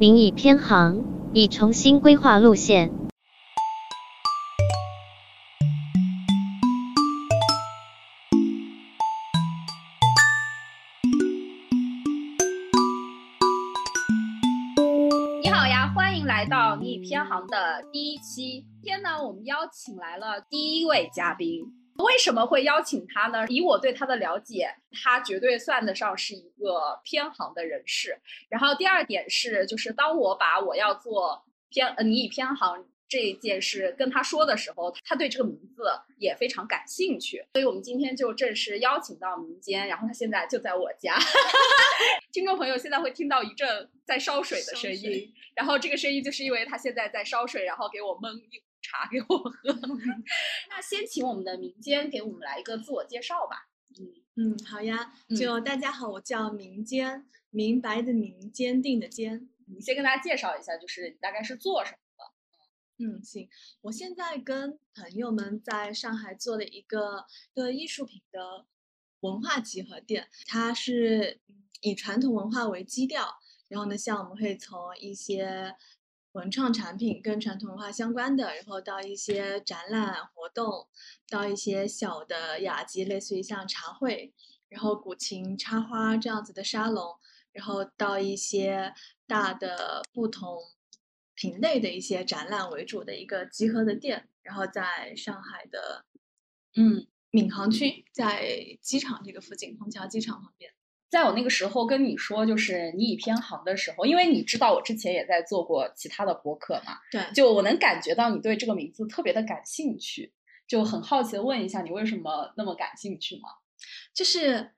您已偏航，已重新规划路线。你好呀，欢迎来到你已偏航的第一期。今天呢，我们邀请来了第一位嘉宾。为什么会邀请他呢？以我对他的了解，他绝对算得上是一个偏航的人士。然后第二点是，就是当我把我要做偏呃你以偏航这件事跟他说的时候，他对这个名字也非常感兴趣。所以我们今天就正式邀请到民间，然后他现在就在我家。听众朋友现在会听到一阵在烧水的声音，然后这个声音就是因为他现在在烧水，然后给我焖茶给我喝。那先请我们的民间给我们来一个自我介绍吧。嗯，好呀，就大家好，我叫民间，明白的明，坚定的坚。你先跟大家介绍一下，就是你大概是做什么的？嗯，行，我现在跟朋友们在上海做了一个一个艺术品的文化集合店，它是嗯以传统文化为基调，然后呢，像我们会从一些文创产品跟传统文化相关的，然后到一些展览活动，到一些小的雅集，类似于像茶会，然后古琴插花这样子的沙龙，然后到一些大的不同品类的一些展览为主的一个集合的店，然后在上海的嗯，闵行区，在机场这个附近，虹桥机场旁边。在我那个时候跟你说，就是你已偏航的时候，因为你知道我之前也在做过其他的博客嘛，对，就我能感觉到你对这个名字特别的感兴趣，就很好奇的问一下，你为什么那么感兴趣吗？就是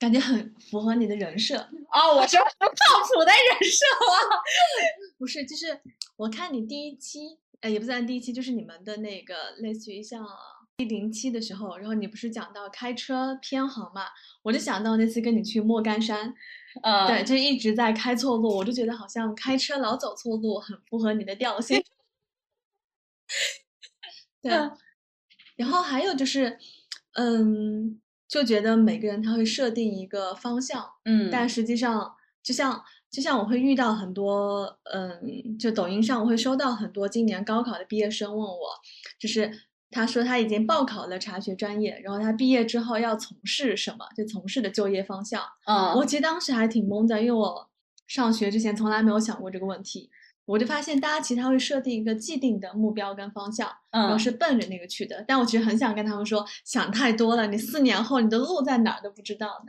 感觉很符合你的人设。哦，我是不靠谱的人设啊？不是，就是我看你第一期，呃，也不算第一期，就是你们的那个类似于像一零七的时候，然后你不是讲到开车偏航嘛，我就想到那次跟你去莫干山，呃，对，就一直在开错路，我就觉得好像开车老走错路，很符合你的调性。对，然后还有就是，嗯，就觉得每个人他会设定一个方向，嗯，但实际上，就像就像我会遇到很多，嗯，就抖音上我会收到很多今年高考的毕业生问我，就是他说他已经报考了茶学专业，然后他毕业之后要从事什么，就从事的就业方向。嗯，我其实当时还挺懵的，因为我上学之前从来没有想过这个问题。我就发现大家其实他会设定一个既定的目标跟方向，然后嗯是奔着那个去的。但我其实很想跟他们说，想太多了，你四年后你的路在哪儿都不知道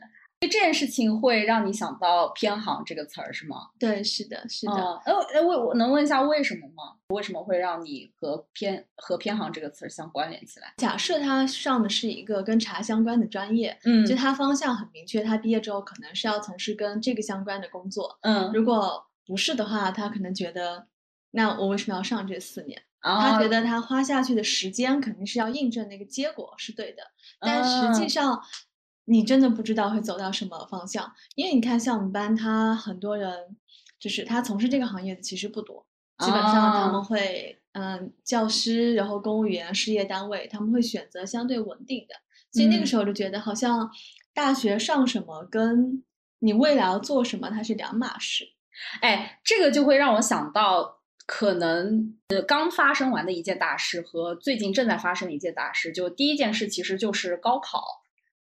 呢。这件事情会让你想到偏航这个词儿是吗？对，是的，是的。嗯，呃，呃我我能问一下为什么吗？为什么会让你和偏和偏航这个词儿相关联起来？假设他上的是一个跟茶相关的专业，嗯就他方向很明确，他毕业之后可能是要从事跟这个相关的工作。嗯，如果不是的话，他可能觉得，那我为什么要上这四年？他他觉得他花下去的时间肯定是要印证那个结果是对的，但实际嗯上你真的不知道会走到什么方向，因为你看像我们班，他很多人就是他从事这个行业的其实不多，基本上他啊们会嗯教师，然后公务员、事业单位，他们会选择相对稳定的，所以那个嗯时候就觉得好像大学上什么跟你未来要做什么它是两码事。哎，这个就会让我想到，可能呃刚发生完的一件大事和最近正在发生的一件大事。就第一件事其实就是高考，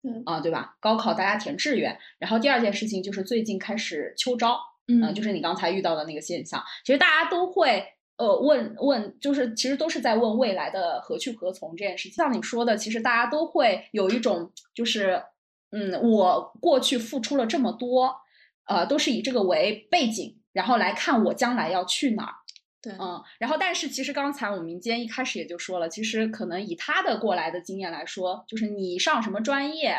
对啊、对吧？高考大家填志愿，然后第二件事情就是最近开始秋招，嗯呃，就是你刚才遇到的那个现象。其实大家都会呃问问，就是其实都是在问未来的何去何从这件事情。像你说的，其实大家都会有一种就是，嗯，我过去付出了这么多，呃，都是以这个为背景，然后来看我将来要去哪儿。对，嗯，然后但是其实刚才我们民间一开始也就说了，其实可能以他的过来的经验来说，就是你上什么专业，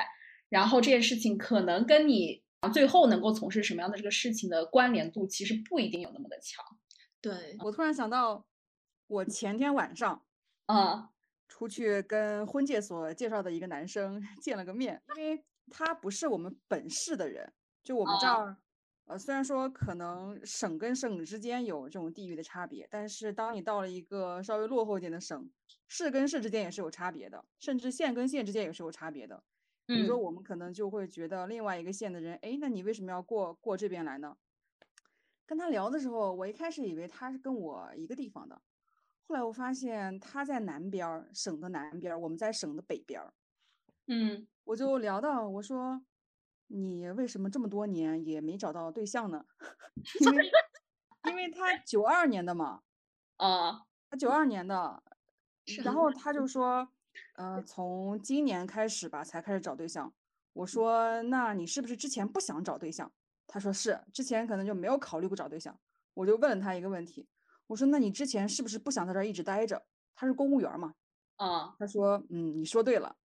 然后这件事情可能跟你最后能够从事什么样的这个事情的关联度，其实不一定有那么的强。对，我突然想到，我前天晚上嗯。出去跟婚介所介绍的一个男生见了个面，因为他不是我们本市的人，就我们这哦儿，呃，虽然说可能省跟省之间有这种地域的差别，但是当你到了一个稍微落后一点的省，市跟市之间也是有差别的，甚至县跟县之间也是有差别的。比如说，嗯我们可能就会觉得另外一个县的人，哎，那你为什么要过过这边来呢？跟他聊的时候，我一开始以为他是跟我一个地方的，后来我发现他在南边儿，省的南边儿，我们在省的北边儿。嗯我就聊到我说，你为什么这么多年也没找到对象呢？因 为因为他九二年的嘛，啊他九二年的，然后他就说，呃，从今年开始吧才开始找对象。我说，那你是不是之前不想找对象？他说是，之前可能就没有考虑过找对象。我就问了他一个问题，我说，那你之前是不是不想在这儿一直待着？他是公务员嘛，啊他说，嗯，你说对了。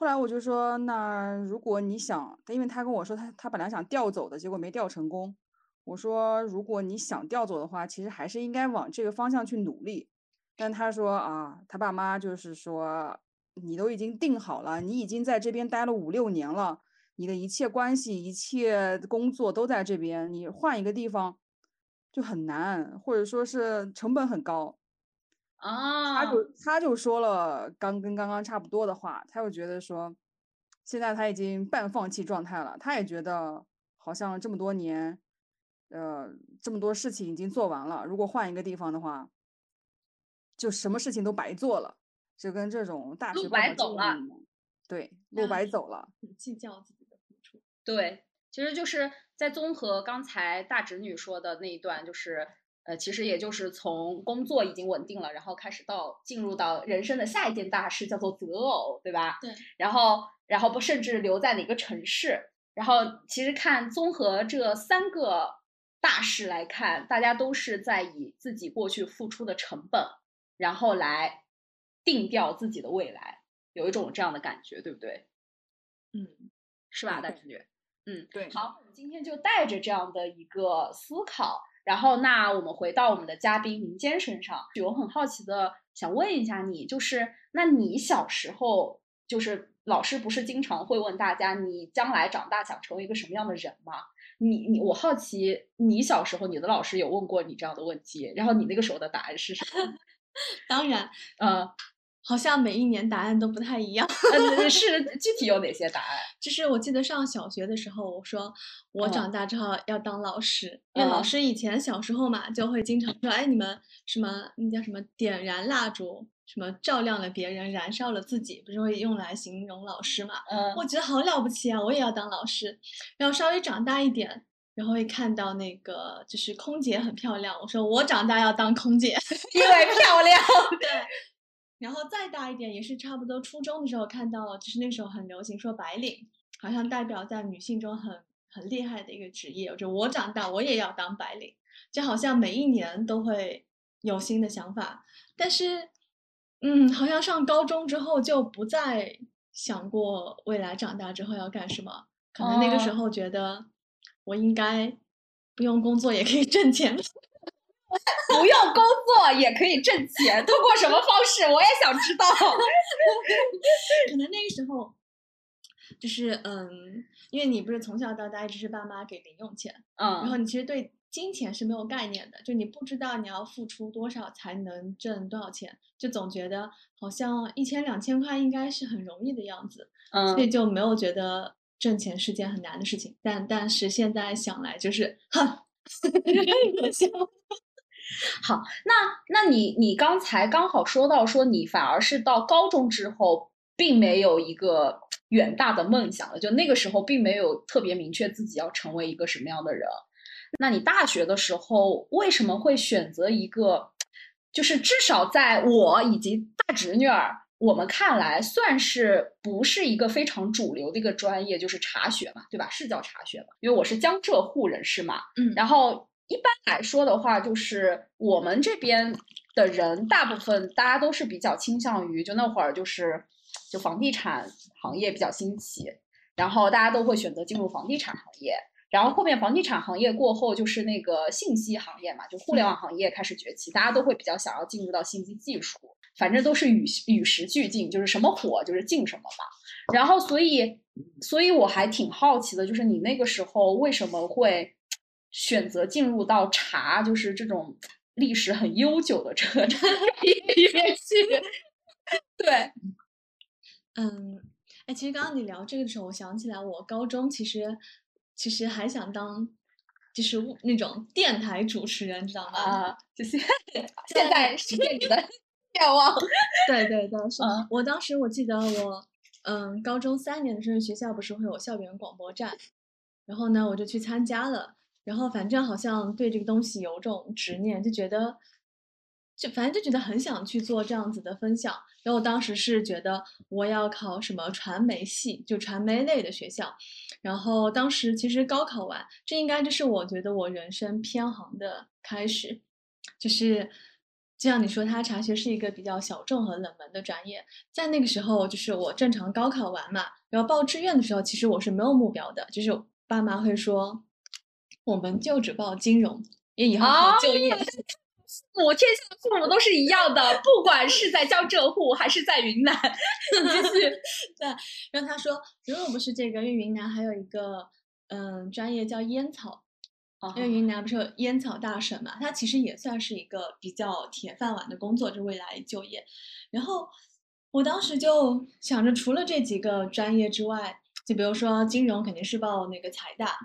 后来我就说，那如果你想，因为他跟我说他他本来想调走的，结果没调成功。我说，如果你想调走的话，其实还是应该往这个方向去努力。但他说啊，他爸妈就是说，你都已经定好了，你已经在这边待了五六年了，你的一切关系、一切工作都在这边，你换一个地方就很难，或者说是成本很高。啊他就他就说了刚跟刚刚差不多的话，他又觉得说，现在他已经半放弃状态了，他也觉得好像这么多年，呃，这么多事情已经做完了，如果换一个地方的话，就什么事情都白做了，就跟这种大路学白走了对，路白走了。不计较自己的付出。对，其实就是在综合刚才大侄女说的那一段，就是呃，其实也就是从工作已经稳定了，然后开始到进入到人生的下一件大事，叫做择偶，对吧？对。然后，然后不甚至留在哪个城市，然后其实看综合这三个大事来看，大家都是在以自己过去付出的成本，然后来定调自己的未来，有一种这样的感觉，对不对？嗯，是吧，大对侄女？嗯，对好，我们今天就带着这样的一个思考，然后那我们回到我们的嘉宾民间身上，我很好奇的想问一下你，就是那你小时候，就是老师不是经常会问大家，你将来长大想成为一个什么样的人吗？你你我好奇，你小时候你的老师有问过你这样的问题，然后你那个时候的答案是什么？当然，呃，好像每一年答案都不太一样。呃是具体有哪些答案？就是我记得上小学的时候，我说我嗯长大之后要当老师，因为老嗯师以前小时候嘛，就会经常说，哎，你们什么那叫什么点燃蜡烛，什么照亮了别人，燃烧了自己，不是会用来形容老师嘛？嗯我觉得好了不起啊，我也要当老师。然后稍微长大一点，然后会看到那个就是空姐很漂亮，我说我长大要当空姐。因为漂亮。对，然后再大一点，也是差不多初中的时候看到了，就是那时候很流行说白领，好像代表在女性中很很厉害的一个职业。我就我长大我也要当白领，就好像每一年都会有新的想法，但是，嗯，好像上高中之后就不再想过未来长大之后要干什么，可能那个时哦候觉得我应该不用工作也可以 挣钱。不用工作也可以挣钱，通过什么方式？我也想知道。可能那个时候，就是嗯，因为你不是从小到大一直是爸妈给零用钱，嗯然后嗯你其实对金钱是没有概念的，就你不知道你要付出多少才能挣多少钱，就总觉得好像一千两千块应该是很容易的样子，嗯所以嗯，就没有觉得挣钱是件很难的事情。但但是现在想来，就是哼，可笑。好，那那你你刚才刚好说到说你反而是到高中之后，并没有一个远大的梦想了，就那个时候并没有特别明确自己要成为一个什么样的人。那你大学的时候为什么会选择一个，就是至少在我以及大侄女儿我们看来，算是不是一个非常主流的一个专业，就是茶学嘛，对吧？是叫茶学嘛？因为我是江浙沪人士嘛，嗯，然后一般来说的话，就是我们这边的人，大部分大家都是比较倾向于，就那会儿就是就房地产行业比较兴起，然后大家都会选择进入房地产行业。然后后面房地产行业过后，就是那个信息行业嘛，就互联网行业开始崛起，大家都会比较想要进入到信息技术，反正都是与与时俱进，就是什么火就是进什么嘛。然后所以，所以我还挺好奇的，就是你那个时候为什么会选择进入到茶，就是这种历史很悠久的这个专业里面去？对，嗯，哎，其实刚刚你聊这个的时候，我想起来，我高中其实其实还想当，就是那种电台主持人，知道吗？啊，就是现 在实现你的 愿望。对对对，是嗯我当时我记得我，嗯，高中三年的时候，学校不是会有校园广播站，然后呢，我就去参加了，然后反正好像对这个东西有种执念，就觉得，就反正就觉得很想去做这样子的分享。然后我当时是觉得我要考什么传媒系，就传媒类的学校。然后当时其实高考完，这应该就是我觉得我人生偏航的开始，就是就像你说，它茶学是一个比较小众和冷门的专业，在那个时候，就是我正常高考完嘛，然后报志愿的时候，其实我是没有目标的，就是爸妈会说，我们就只报金融，因为以后好就业。父母天下的父母都是一样的，不管是在江浙沪还是在云南。你继续。对，然后他说，如果不是这个，因为云南还有一个嗯专业叫烟草，因为云南不是有烟草大省嘛，它其实也算是一个比较铁饭碗的工作，就未来就业。然后我当时就想着，除了这几个专业之外，就比如说金融肯定是报那个财大，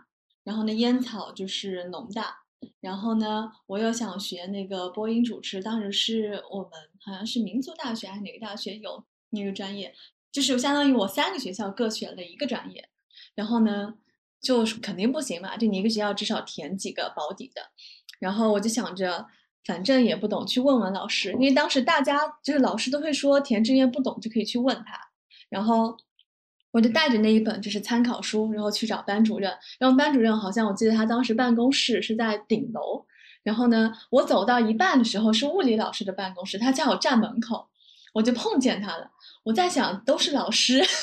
然后呢烟草就是农大，然后呢我又想学那个播音主持，当时是我们好像是民族大学还是哪个大学有那个专业，就是相当于我三个学校各选了一个专业，然后呢。就肯定不行嘛，就你一个学校至少填几个保底的，然后我就想着，反正也不懂，去问问老师，因为当时大家就是老师都会说填志愿不懂就可以去问他，然后我就带着那一本就是参考书，然后去找班主任，然后班主任好像我记得他当时办公室是在顶楼，然后呢，我走到一半的时候是物理老师的办公室，他叫我站门口，我就碰见他了，我在想都是老师。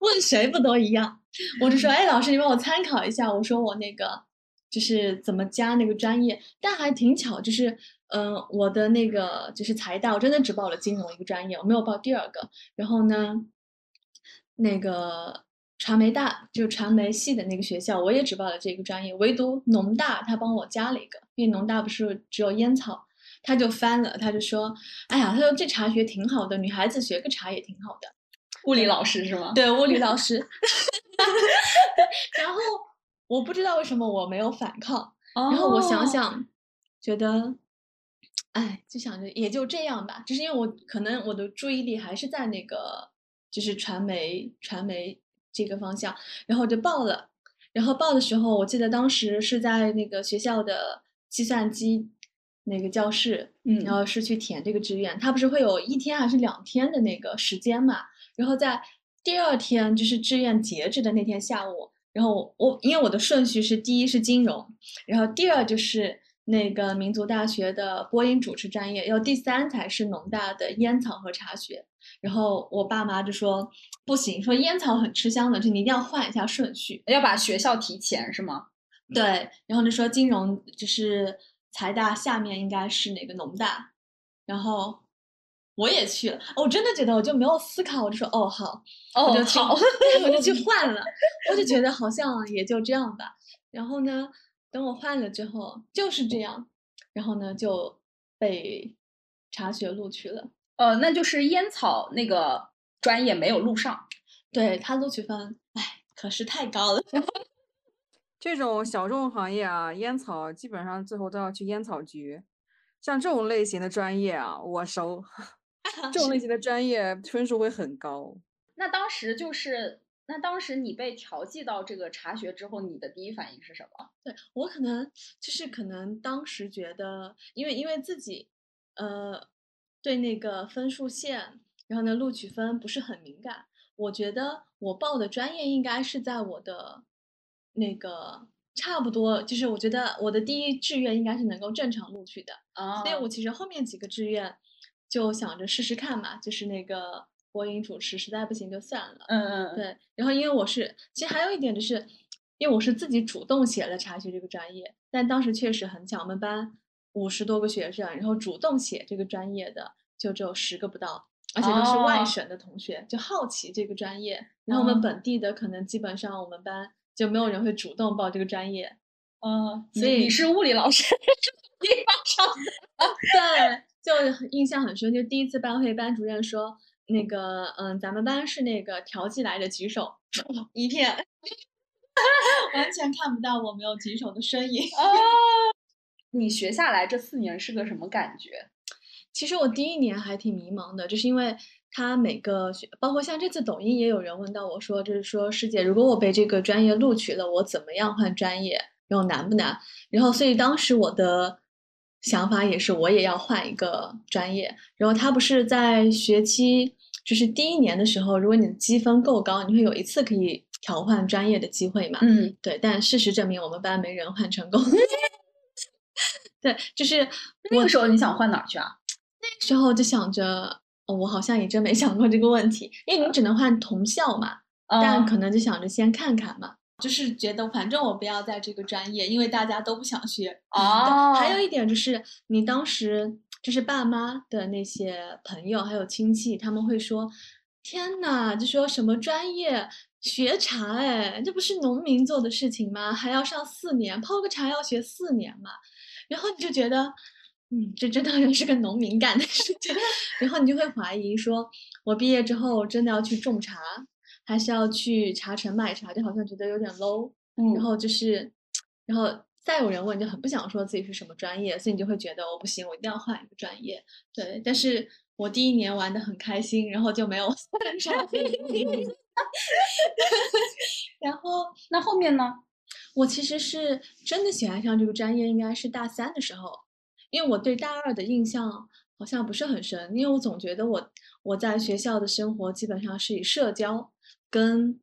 问谁不都一样？我就说，哎，老师，你帮我参考一下。我说我那个就是怎么加那个专业，但还挺巧，就是嗯、呃，我的那个就是财大，我真的只报了金融一个专业，我没有报第二个。然后呢，那个传媒大就传媒系的那个学校，我也只报了这个专业，唯独农大他帮我加了一个，因为农大不是只有烟草，他就翻了，他就说，哎呀，他说这茶学挺好的，女孩子学个茶也挺好的。物理老师是吗？对，物理老师。然后我不知道为什么我没有反抗，哦、然后我想想，觉得，哎，就想着也就这样吧。只是因为我可能我的注意力还是在那个就是传媒传媒这个方向，然后我就报了。然后报的时候，我记得当时是在那个学校的计算机那个教室，嗯，然后是去填这个志愿。他不是会有一天还是两天的那个时间嘛？然后在第二天就是志愿截止的那天下午，然后我因为我的顺序是第一是金融，然后第二就是那个民族大学的播音主持专业，然后第三才是农大的烟草和茶学。然后我爸妈就说不行，说烟草很吃香的，就你一定要换一下顺序，要把学校提前是吗？对，然后就说金融就是财大下面应该是哪个农大，然后。我也去了，我真的觉得我就没有思考，我就说哦好，哦我就去，好，我就去换了，我就觉得好像也就这样吧。然后呢，等我换了之后就是这样，然后呢就被查学录取了。呃，那就是烟草那个专业没有录上，对他录取分，哎，可是太高了。这种小众行业啊，烟草基本上最后都要去烟草局。像这种类型的专业啊，我熟。这种类型的专业分数会很高。那当时就是，那当时你被调剂到这个茶学之后，你的第一反应是什么？对我可能就是可能当时觉得，因为因为自己呃对那个分数线，然后呢录取分不是很敏感，我觉得我报的专业应该是在我的那个差不多，就是我觉得我的第一志愿应该是能够正常录取的，啊所以我其实后面几个志愿。就想着试试看嘛，就是那个播音主持，实在不行就算了。嗯嗯，对。然后因为我是，其实还有一点就是，因为我是自己主动写了查询这个专业，但当时确实很巧，我们班五十多个学生，然后主动写这个专业的就只有十个不到，而且都是外省的同学，哦、就好奇这个专业。然后我们本地的可能基本上我们班就没有人会主动报这个专业。嗯，所以你是物理老师地方上的，对。就印象很深，就第一次班会，班主任说那个，嗯，咱们班是那个调剂来的，举手，一片，完全全看不到我没有举手的身影。啊，你学下来这四年是个什么感觉？其实我第一年还挺迷茫的，就是因为他每个学，包括像这次抖音也有人问到我说，就是说师姐，如果我被这个专业录取了，我怎么样换专业？然后难不难？然后所以当时我的想法也是，我也要换一个专业。然后他不是在学期，就是第一年的时候，如果你的积分够高，你会有一次可以调换专业的机会嘛？嗯，对。但事实证明，我们班没人换成功。对，就是那个时候你想换哪儿去啊？那时候就想着，哦，我好像也真没想过这个问题，因为你只能换同校嘛，但可能就想着先看看嘛，就是觉得反正我不要在这个专业，因为大家都不想学。哦，还有一点就是，你当时就是爸妈的那些朋友还有亲戚，他们会说：“天呐，就说什么专业学茶，哎，这不是农民做的事情吗？还要上四年，泡个茶要学四年嘛。”然后你就觉得。嗯，这真的是个农民干的事情，然后你就会怀疑说，我毕业之后真的要去种茶，还是要去茶城卖茶？就好像觉得有点 low。嗯，然后就是，然后再有人问，就很不想说自己是什么专业，所以你就会觉得我不行，我一定要换一个专业。对，但是我第一年玩的很开心，然后就没有换专业。然后那后面呢？我其实是真的喜欢上这个专业，应该是大三的时候。因为我对大二的印象好像不是很深，因为我总觉得我我在学校的生活基本上是以社交跟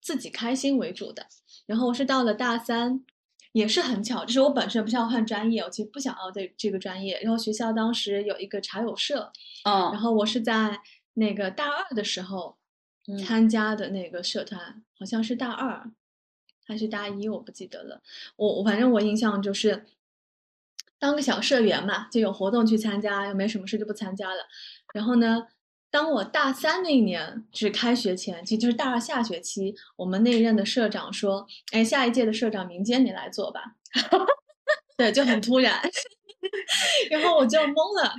自己开心为主的。然后我是到了大三，也是很巧，就是我本身不是要换专业，我其实不想要这这个专业。然后学校当时有一个茶友社，嗯，然后我是在那个大二的时候参加的那个社团，好像是大二还是大一，我不记得了。我我反正我印象就是。当个小社员嘛，就有活动去参加，又没什么事就不参加了。然后呢，当我大三那一年，就是开学前，其实就是大二下学期，我们那任的社长说：“哎，下一届的社长明间你来做吧。”对，就很突然，然后我就懵了，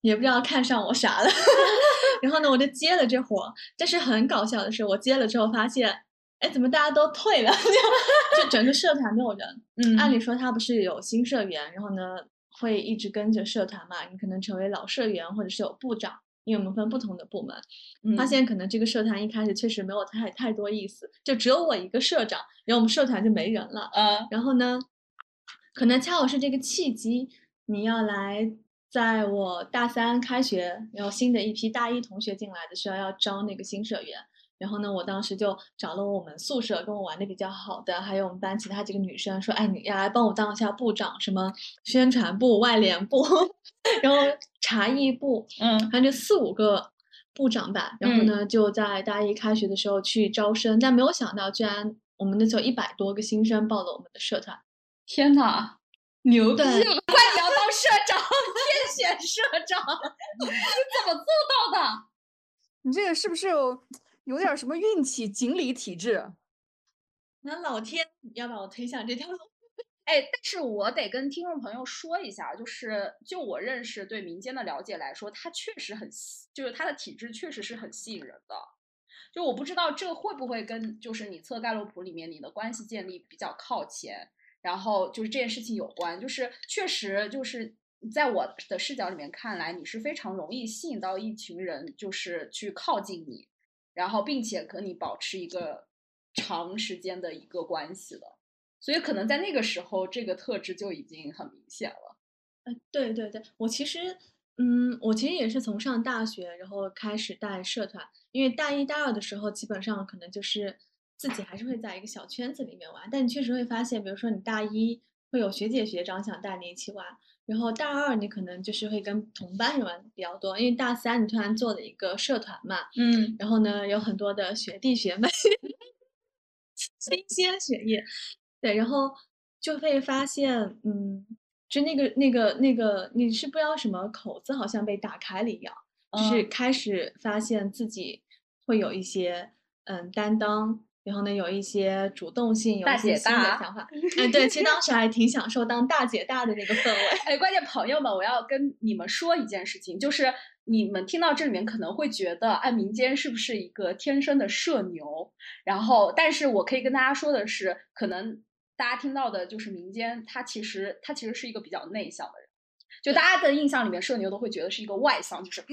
也不知道看上我啥了。然后呢，我就接了这活。但是很搞笑的是，我接了之后发现，哎，怎么大家都退了？就整个社团没有人。嗯，按理说他不是有新社员，然后呢？会一直跟着社团嘛？你可能成为老社员，或者是有部长，因为我们分不同的部门。发现可能这个社团一开始确实没有太太多意思，就只有我一个社长，然后我们社团就没人了。嗯，然后呢，可能恰好是这个契机，你要来，在我大三开学，然后新的一批大一同学进来的时候，要招那个新社员。然后呢，我当时就找了我们宿舍跟我玩的比较好的，还有我们班其他几个女生，说：“哎，你要来帮我当一下部长，什么宣传部、外联部，然后茶艺部，嗯，反正四五个部长吧。然后呢，就在大一开学的时候去招生，但没有想到，居然我们那时候一百多个新生报了我们的社团。天呐，牛逼！快你要当社长，天选社长，你怎么做到的？你这个是不是有？有点什么运气，锦鲤体质，那老天要把我推向这条路。哎，但是我得跟听众朋友说一下，就是就我认识对民间的了解来说，它确实很，就是它的体质确实是很吸引人的。就我不知道这会不会跟就是你测盖洛普里面你的关系建立比较靠前，然后就是这件事情有关。就是确实就是在我的视角里面看来，你是非常容易吸引到一群人，就是去靠近你。然后，并且和你保持一个长时间的一个关系了，所以可能在那个时候，这个特质就已经很明显了。呃，对对对，我其实，嗯，我其实也是从上大学，然后开始带社团，因为大一、大二的时候，基本上可能就是自己还是会在一个小圈子里面玩，但你确实会发现，比如说你大一会有学姐学长想带你一起玩。然后大二你可能就是会跟同班人玩比较多，因为大三你突然做了一个社团嘛，嗯，然后呢有很多的学弟学妹，新鲜血液，对，然后就会发现，嗯，就那个那个那个你是不知道什么口子好像被打开了一样，就是开始发现自己会有一些嗯担当。然后呢，有一些主动性，有一些新的想法。哎，对，其实当时还挺享受当大姐大的那个氛围。哎，关键朋友们，我要跟你们说一件事情，就是你们听到这里面可能会觉得，哎，民间是不是一个天生的社牛？然后，但是我可以跟大家说的是，可能大家听到的就是民间，他其实他其实是一个比较内向的人，就大家的印象里面，社牛都会觉得是一个外向，就是嗯，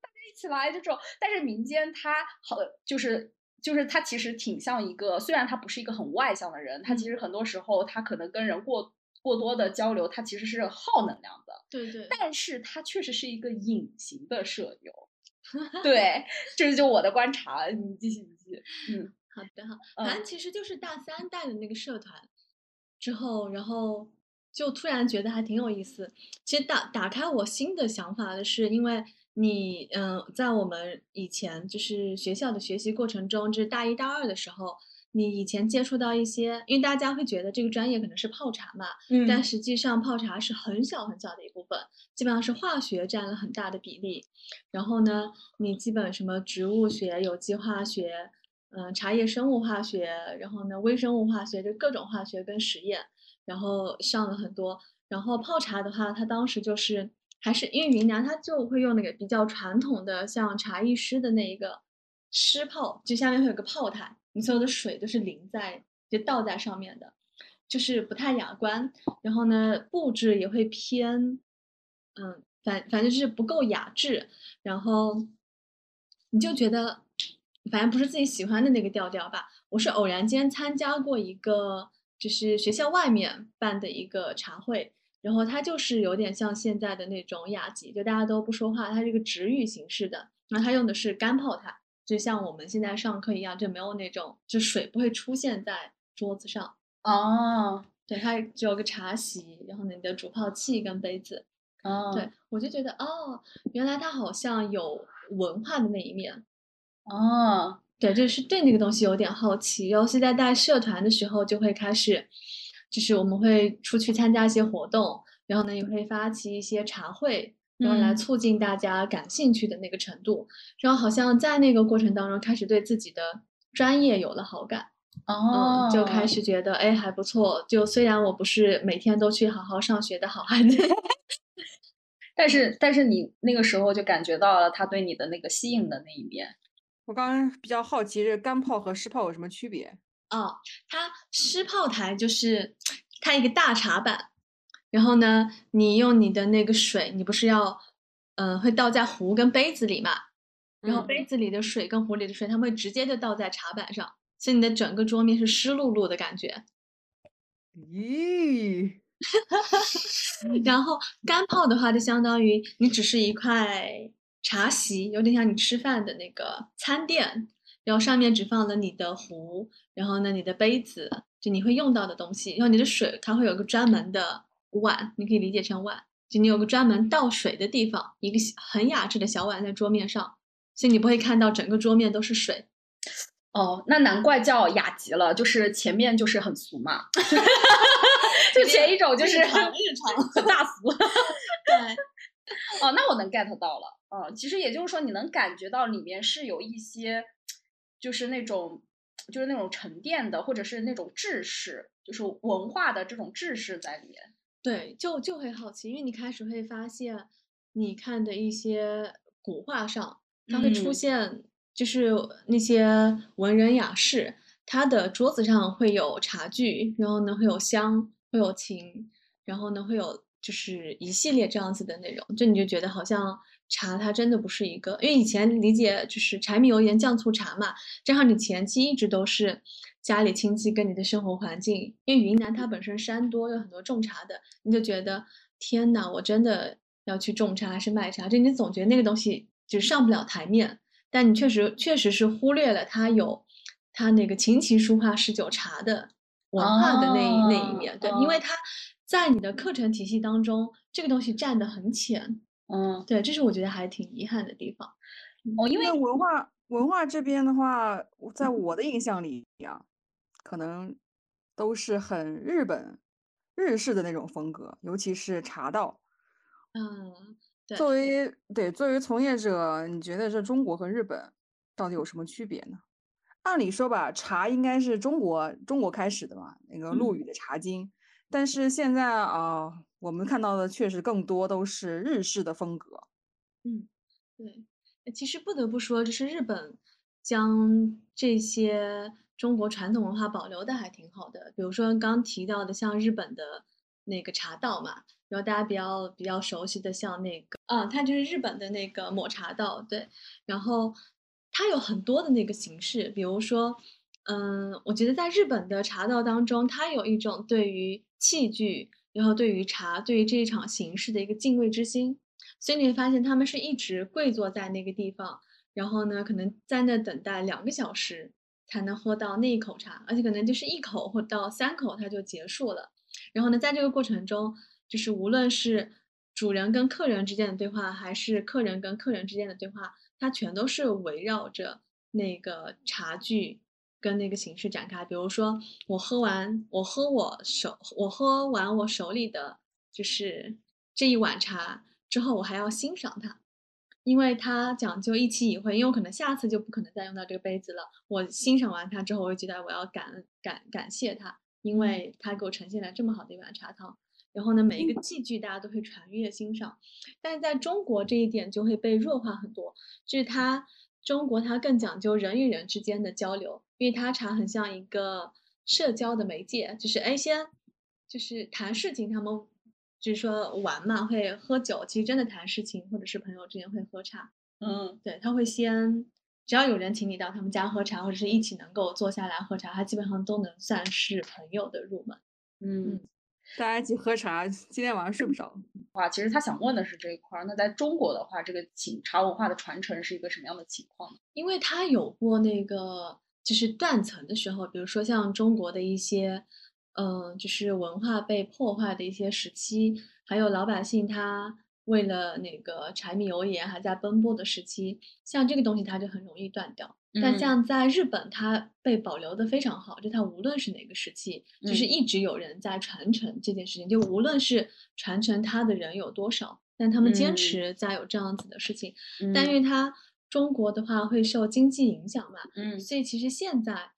大家一起来这种。但是民间他好，就是就是他其实挺像一个，虽然他不是一个很外向的人，他其实很多时候他可能跟人过过多的交流，他其实是耗能量的。对对，但是他确实是一个隐形的舍友。对，这是就我的观察，你继续，你继续，嗯。好的哈，反正其实就是大三带的那个社团之后，然后就突然觉得还挺有意思。其实打打开我新的想法的是，因为你嗯，在我们以前就是学校的学习过程中，就是大一大二的时候，你以前接触到一些，因为大家会觉得这个专业可能是泡茶嘛，嗯，但实际上泡茶是很小很小的一部分，基本上是化学占了很大的比例。然后呢，你基本什么植物学、有机化学。嗯，茶叶生物化学，然后呢，微生物化学，就各种化学跟实验，然后上了很多。然后泡茶的话，它当时就是还是因为云南，他就会用那个比较传统的，像茶艺师的那一个湿泡，就下面会有个泡台，你所有的水都是淋在就倒在上面的，就是不太雅观。然后呢，布置也会偏，嗯，反反正就是不够雅致。然后你就觉得。反正不是自己喜欢的那个调调吧。我是偶然间参加过一个，就是学校外面办的一个茶会，然后它就是有点像现在的那种雅集，就大家都不说话，它是一个直语形式的。然后它用的是干泡它，就像我们现在上课一样，就没有那种就水不会出现在桌子上。哦，对，它只有个茶席，然后你的煮泡器跟杯子。哦，对我就觉得哦，原来它好像有文化的那一面。哦，对，就是对那个东西有点好奇。然后现在带社团的时候，就会开始，就是我们会出去参加一些活动，然后呢也会发起一些茶会，然后来促进大家感兴趣的那个程度。然后好像在那个过程当中，开始对自己的专业有了好感。哦，就开始觉得哎还不错。就虽然我不是每天都去好好上学的好孩子，但是但是你那个时候就感觉到了他对你的那个吸引的那一面。我刚刚比较好奇，这干泡和湿泡有什么区别？哦，它湿泡台就是它一个大茶板，然后呢，你用你的那个水，你不是要，嗯，会倒在壶跟杯子里嘛？然后杯子里的水跟壶里的水，它们会直接就倒在茶板上，所以你的整个桌面是湿漉漉的感觉。咦，然后干泡的话，就相当于你只是一块。茶席有点像你吃饭的那个餐垫，然后上面只放了你的壶，然后呢你的杯子，就你会用到的东西，然后你的水，它会有个专门的碗，你可以理解成碗，就你有个专门倒水的地方，一个很雅致的小碗在桌面上，所以你不会看到整个桌面都是水。哦，那难怪叫雅集了，就是前面就是很俗嘛，就前一种就是日常 很大俗。对。哦，那我能 get 到了。哦，其实也就是说，你能感觉到里面是有一些，就是那种，就是那种沉淀的，或者是那种知识，就是文化的这种知识在里面。对，就就会好奇，因为你开始会发现，你看的一些古画上，它会出现，就是那些文人雅士，他的桌子上会有茶具，然后呢会有香，会有琴，然后呢会有。就是一系列这样子的内容，就你就觉得好像茶它真的不是一个，因为以前理解就是柴米油盐酱醋茶嘛，正好你前期一直都是家里亲戚跟你的生活环境，因为云南它本身山多，有很多种茶的，你就觉得天呐，我真的要去种茶还是卖茶？就你总觉得那个东西就上不了台面，但你确实确实是忽略了它有它那个琴棋书画诗酒茶的文化的那一那一面，对，因为它。在你的课程体系当中，这个东西占的很浅，嗯，对，这是我觉得还挺遗憾的地方。哦，因为文化文化这边的话，在我的印象里呀，可能都是很日本、日式的那种风格，尤其是茶道。嗯，对。作为对作为从业者，你觉得这中国和日本到底有什么区别呢？按理说吧，茶应该是中国中国开始的嘛，那个陆羽的《茶经》。但是现在啊，我们看到的确实更多都是日式的风格。嗯，对。其实不得不说，就是日本将这些中国传统文化保留的还挺好的。比如说刚提到的，像日本的那个茶道嘛，然后大家比较比较熟悉的，像那个，啊，它就是日本的那个抹茶道，对。然后它有很多的那个形式，比如说，嗯，我觉得在日本的茶道当中，它有一种对于器具，然后对于茶，对于这一场形式的一个敬畏之心。所以你会发现，他们是一直跪坐在那个地方，然后呢，可能在那等待两个小时才能喝到那一口茶，而且可能就是一口或到三口它就结束了。然后呢，在这个过程中，就是无论是主人跟客人之间的对话，还是客人跟客人之间的对话，它全都是围绕着那个茶具跟那个形式展开。比如说，我喝完，我喝我手，我喝完我手里的就是这一碗茶。之后我还要欣赏它，因为它讲究一期一会，因为我可能下次就不可能再用到这个杯子了。我欣赏完它之后，我就觉得我要感感感谢它，因为它给我呈现了这么好的一碗茶汤。然后呢，每一个器具大家都会传阅欣赏，但是在中国这一点就会被弱化很多，就是它中国它更讲究人与人之间的交流，因为它茶很像一个社交的媒介，就是哎先就是谈事情，他们。就是说玩嘛，会喝酒，其实真的谈事情，或者是朋友之间会喝茶。嗯，对，他会先，只要有人请你到他们家喝茶，或者是一起能够坐下来喝茶，他基本上都能算是朋友的入门。嗯，大家一起喝茶，今天晚上睡不着。哇，其实他想问的是这一块儿。那在中国的话，这个请茶文化的传承是一个什么样的情况？因为他有过那个就是断层的时候，比如说像中国的一些。嗯，就是文化被破坏的一些时期，还有老百姓他为了那个柴米油盐还在奔波的时期，像这个东西它就很容易断掉。但像在日本，它被保留的非常好，就它无论是哪个时期，就是一直有人在传承这件事情。就无论是传承它的人有多少，但他们坚持在有这样子的事情。但因为它中国的话会受经济影响嘛，嗯，所以其实现在。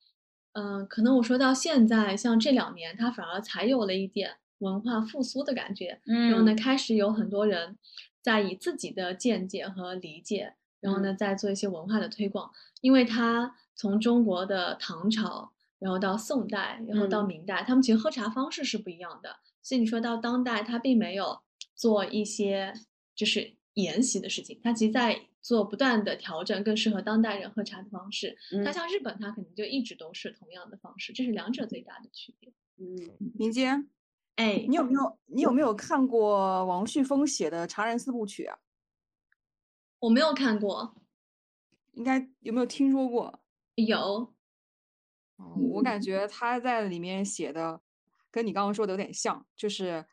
嗯，可能我说到现在，像这两年，它反而才有了一点文化复苏的感觉。嗯，然后呢，开始有很多人在以自己的见解和理解，然后呢，在做一些文化的推广。因为它从中国的唐朝，然后到宋代，然后到明代，他们其实喝茶方式是不一样的。所以你说到当代，它并没有做一些就是沿袭的事情，它其实在。做不断的调整，更适合当代人喝茶的方式。它像日本，它可能就一直都是同样的方式，这是两者最大的区别。嗯，明坚，哎，你有没有你有没有看过王旭峰写的《茶人四部曲》啊？我没有看过，应该有没有听说过？有。我感觉他在里面写的跟你刚刚说的有点像，就是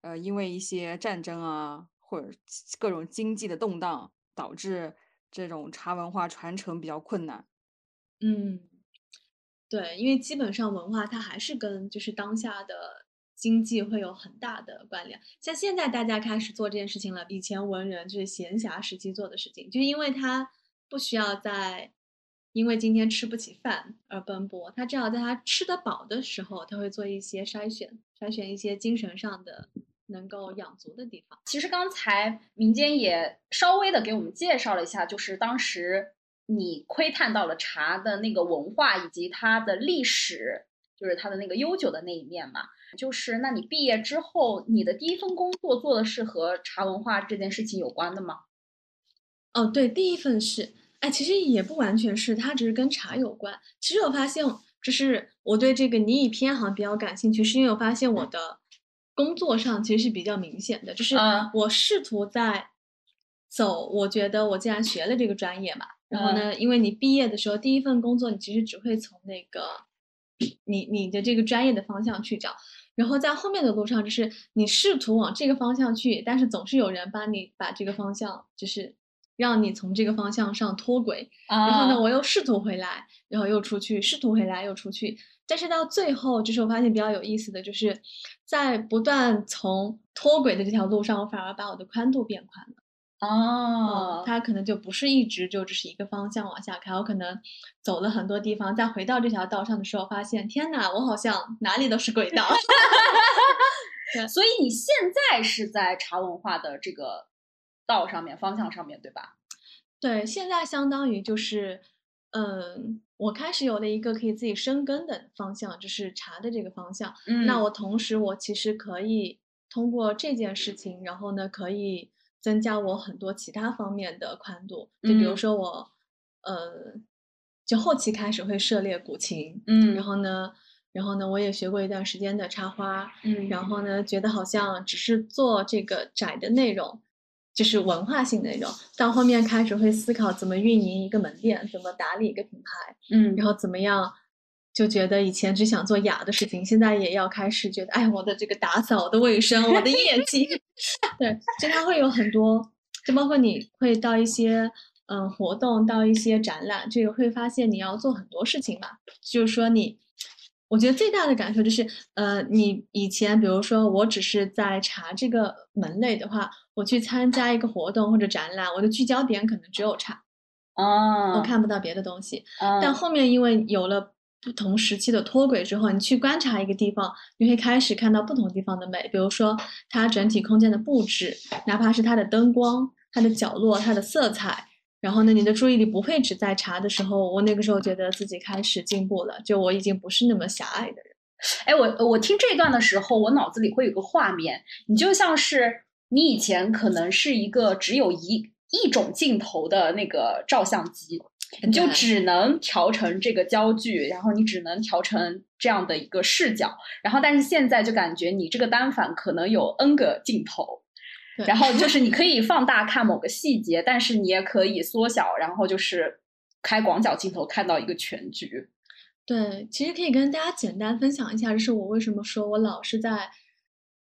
呃，因为一些战争啊，或者各种经济的动荡。导致这种茶文化传承比较困难。嗯，对，因为基本上文化它还是跟就是当下的经济会有很大的关联。像现在大家开始做这件事情了，以前文人就是闲暇时期做的事情，就因为他不需要在因为今天吃不起饭而奔波，他正好在他吃得饱的时候，他会做一些筛选，筛选一些精神上的。能够养足的地方。其实刚才民间也稍微的给我们介绍了一下，就是当时你窥探到了茶的那个文化以及它的历史，就是它的那个悠久的那一面嘛。就是那你毕业之后，你的第一份工作做的是和茶文化这件事情有关的吗？哦，对，第一份是，哎，其实也不完全是，它只是跟茶有关。其实我发现，就是我对这个你以偏行比较感兴趣，是因为我发现我的。工作上其实是比较明显的，就是我试图在走。我觉得我既然学了这个专业嘛，然后呢，因为你毕业的时候第一份工作，你其实只会从那个你你的这个专业的方向去找，然后在后面的路上，就是你试图往这个方向去，但是总是有人把你把这个方向，就是让你从这个方向上脱轨。然后呢，我又试图回来，然后又出去，试图回来又出去。但是到最后，就是我发现比较有意思的就是，在不断从脱轨的这条路上，我反而把我的宽度变宽了。哦，它可能就不是一直就只是一个方向往下开，我可能走了很多地方，再回到这条道上的时候，发现天哪，我好像哪里都是轨道。对，所以你现在是在茶文化的这个道上面、方向上面对吧？对，现在相当于就是，嗯。我开始有了一个可以自己生根的方向，就是茶的这个方向。嗯那我同时我其实可以通过这件事情，然后呢，可以增加我很多其他方面的宽度。就比如嗯。说我，呃，就后期开始会涉猎古琴，嗯。然后呢，然后呢，我也学过一段时间的插花，嗯。然后呢，觉得好像只是做这个窄的内容，就是文化性内容，到后面开始会思考怎么运营一个门店，怎么打理一个品牌，嗯。然后怎么样，就觉得以前只想做雅的事情，现在也要开始觉得，哎，我的这个打扫、我的卫生、我的业绩，对，就它会有很多，就包括你会到一些嗯活动，到一些展览，这个会发现你要做很多事情吧，就是说你。我觉得最大的感受就是，呃，你以前比如说我只是在查这个门类的话，我去参加一个活动或者展览，我的聚焦点可能只有茶，哦，我看不到别的东西。啊，但后面因为有了不同时期的脱轨之后，你去观察一个地方，你会开始看到不同地方的美，比如说它整体空间的布置，哪怕是它的灯光、它的角落、它的色彩。然后呢，你的注意力不会只在茶的时候。我那个时候觉得自己开始进步了，就我已经不是那么狭隘的人。哎，我我听这段的时候，我脑子里会有个画面，你就像是你以前可能是一个只有一一种镜头的那个照相机，你就只能调成这个焦距，然后你只能调成这样的一个视角，然后但是现在就感觉你这个单反可能有 N 个镜头。然后就是你可 以放大看某个细节，但是你也可以缩小，然后就是开广角镜头看到一个全局。对，其实可以跟大家简单分享一下，就是我为什么说我老是在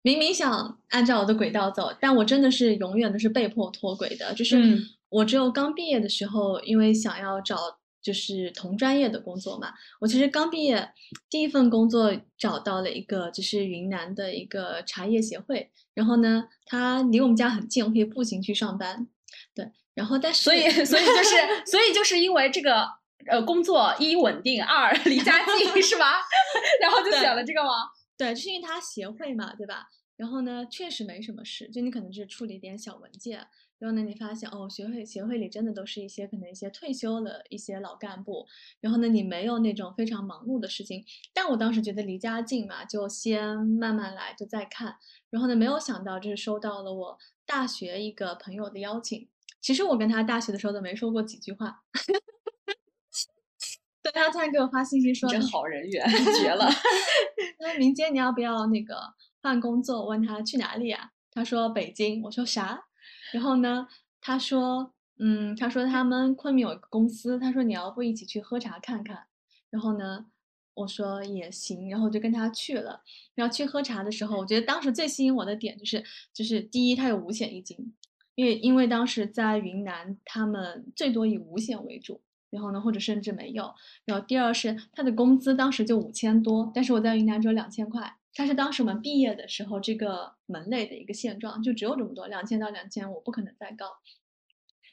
明明想按照我的轨道走，但我真的是永远都是被迫脱轨的。就是嗯我只有刚毕业的时候，因为想要找就是同专业的工作嘛，我其实刚毕业第一份工作找到了一个就是云南的一个茶叶协会，然后呢，它离我们家很近，我可以步行去上班。对，然后但是所以，所以就是，所以就是因为这个呃，工作一稳定，二离家近，是吧？然后就选了这个吗？对，就是因为它协会嘛，对吧？然后呢，确实没什么事，就你可能是处理点小文件，然后呢，你发现哦，学会协会里真的都是一些可能一些退休的一些老干部，然后呢，你没有那种非常忙碌的事情。但我当时觉得离家近嘛，就先慢慢来，就再看。然后呢，没有想到就是收到了我大学一个朋友的邀请。其实我跟他大学的时候都没说过几句话。对，他突然给我发信息说：“真好人缘，绝了！他说明天你要不要那个换工作？我问他去哪里啊？他说北京。我说啥？然后呢，他说嗯，他说他们昆明有一个公司，他说你要不一起去喝茶看看？然后呢，我说也行，然后就跟他去了。然后去喝茶的时候，我觉得当时最吸引我的点就是，就是第一，他有五险一金，因为因为当时在云南，他们最多以五险为主。然后呢，或者甚至没有。然后第二是他的工资当时就五千多，但是我在云南只有两千块。它是当时我们毕业的时候这个门类的一个现状，就只有这么多，两千到两千五，不可能再高。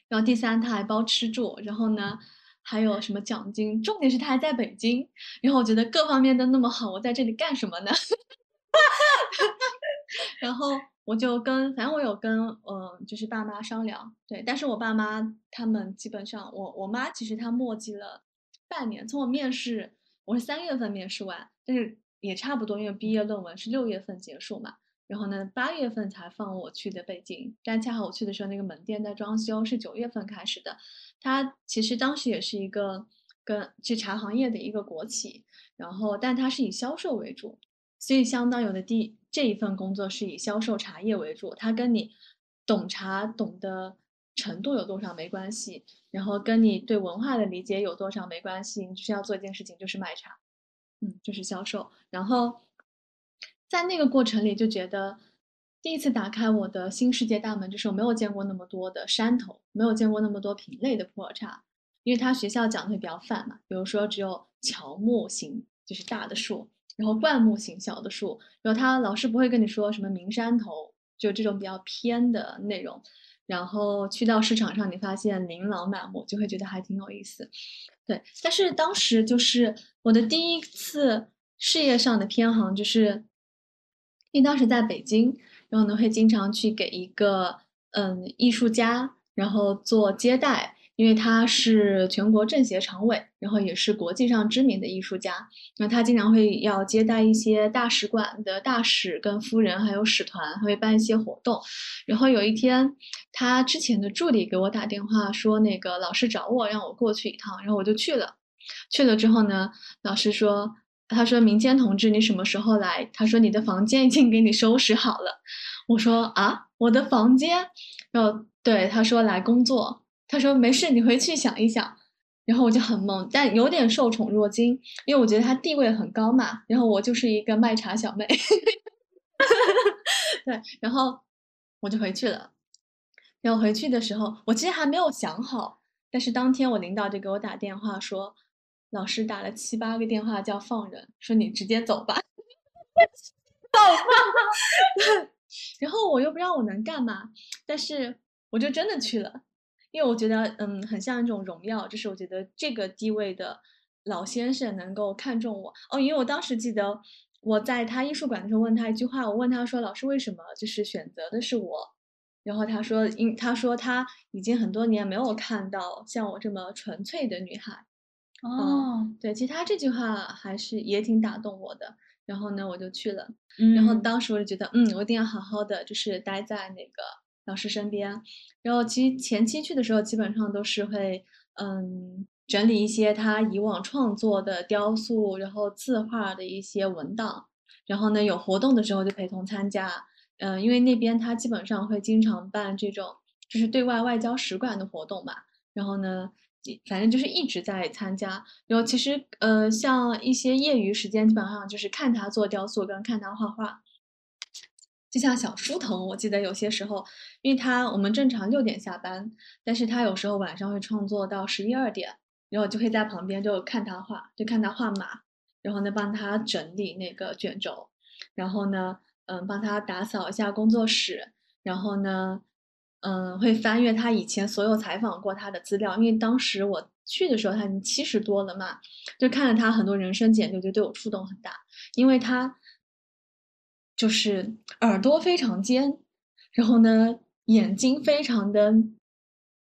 然后第三，他还包吃住，然后呢还有什么奖金，重点是他还在北京。然后我觉得各方面都那么好，我在这里干什么呢？然后我就跟，反正我有跟，嗯，就是爸妈商量，对，但是我爸妈他们基本上，我我妈其实她磨叽了半年，从我面试，我是三月份面试完，但是也差不多，因为毕业论文是六月份结束嘛，然后呢，八月份才放我去的北京，但恰好我去的时候那个门店在装修，是九月份开始的，它其实当时也是一个跟是茶行业的一个国企，然后但它是以销售为主，所以相当有的第这一份工作是以销售茶叶为主，它跟你懂茶懂的程度有多少没关系，然后跟你对文化的理解有多少没关系，你需要做一件事情，就是卖茶，嗯，就是销售。然后在那个过程里就觉得，第一次打开我的新世界大门，就是我没有见过那么多的山头，没有见过那么多品类的普洱茶，因为他学校讲的会比较泛嘛，比如说只有乔木型，就是大的树。然后灌木型小的树，然后他老师不会跟你说什么名山头，就这种比较偏的内容。然后去到市场上，你发现琳琅满目，就会觉得还挺有意思。对，但是当时就是我的第一次事业上的偏行，就是因为当时在北京，然后呢会经常去给一个嗯艺术家，然后做接待。因为他是全国政协常委，然后也是国际上知名的艺术家。那他经常会要接待一些大使馆的大使跟夫人，还有使团，会办一些活动。然后有一天，他之前的助理给我打电话说，那个老师找我，让我过去一趟，然后我就去了。去了之后呢，老师说，他说民间同志，你什么时候来？他说你的房间已经给你收拾好了。我说啊，我的房间。然后对他说来工作。他说没事，你回去想一想。然后我就很懵，但有点受宠若惊，因为我觉得他地位很高嘛。然后我就是一个卖茶小妹。对，然后我就回去了。然后回去的时候，我其实还没有想好，但是当天我领导就给我打电话说，老师打了七八个电话叫放人，说你直接走吧。走吧。然后我又不知道我能干嘛，但是我就真的去了，因为我觉得嗯，很像一种荣耀，就是我觉得这个地位的老先生能够看中我哦，因为我当时记得我在他艺术馆的时候问他一句话，我问他说老师为什么就是选择的是我，然后他说因他说他已经很多年没有看到像我这么纯粹的女孩，哦，对，其实他这句话还是也挺打动我的。然后呢，我就去了。嗯然后当时我就觉得，嗯，我一定要好好的，就是待在那个老师身边。然后其实前期去的时候，基本上都是会，嗯，整理一些他以往创作的雕塑，然后字画的一些文档。然后呢，有活动的时候就陪同参加。嗯，因为那边他基本上会经常办这种，就是对外外交使馆的活动嘛。然后呢。反正就是一直在参加，然后其实呃，像一些业余时间，基本上就是看他做雕塑跟看他画画。就像小书童，我记得有些时候，因为他我们正常六点下班，但是他有时候晚上会创作到十一二点，然后就会在旁边就看他画，就看他画马，然后呢帮他整理那个卷轴，然后呢嗯帮他打扫一下工作室，然后呢。嗯，会翻阅他以前所有采访过他的资料，因为当时我去的时候他已经七十多了嘛，就看了他很多人生简历，就对我触动很大。因为他就是耳朵非常尖，然后呢眼睛非常的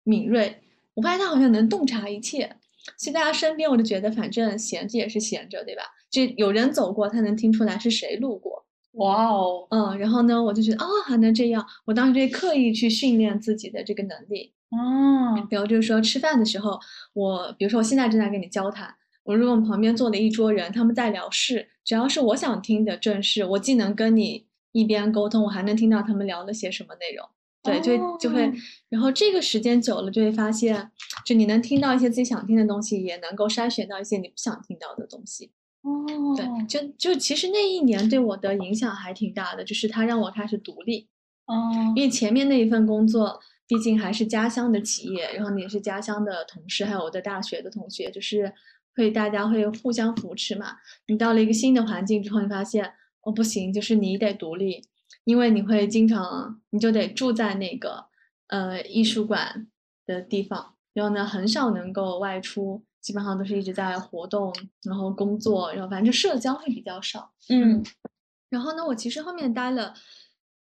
敏锐，我发现他好像能洞察一切。所以在他身边，我就觉得反正闲着也是闲着，对吧？就有人走过，他能听出来是谁路过。哇哦，嗯，然后呢，我就觉得哦，还能这样，我当时就刻意去训练自己的这个能力。哦，比如就是说吃饭的时候，我比如说我现在正在跟你交谈，我如果旁边坐了一桌人，他们在聊事，只要是我想听的正事，我既能跟你一边沟通，我还能听到他们聊了些什么内容。对，就就会，然后这个时间久了，就会发现，就你能听到一些自己想听的东西，也能够筛选到一些你不想听到的东西。哦，对，就就其实那一年对我的影响还挺大的，就是他让我开始独立。哦，因为前面那一份工作，毕竟还是家乡的企业，然后你也是家乡的同事，还有我的大学的同学，就是会大家会互相扶持嘛。你到了一个新的环境之后，你发现哦不行，就是你得独立，因为你会经常你就得住在那个呃艺术馆的地方，然后呢很少能够外出。基本上都是一直在活动，然后工作，然后反正社交会比较少。嗯，然后呢，我其实后面待了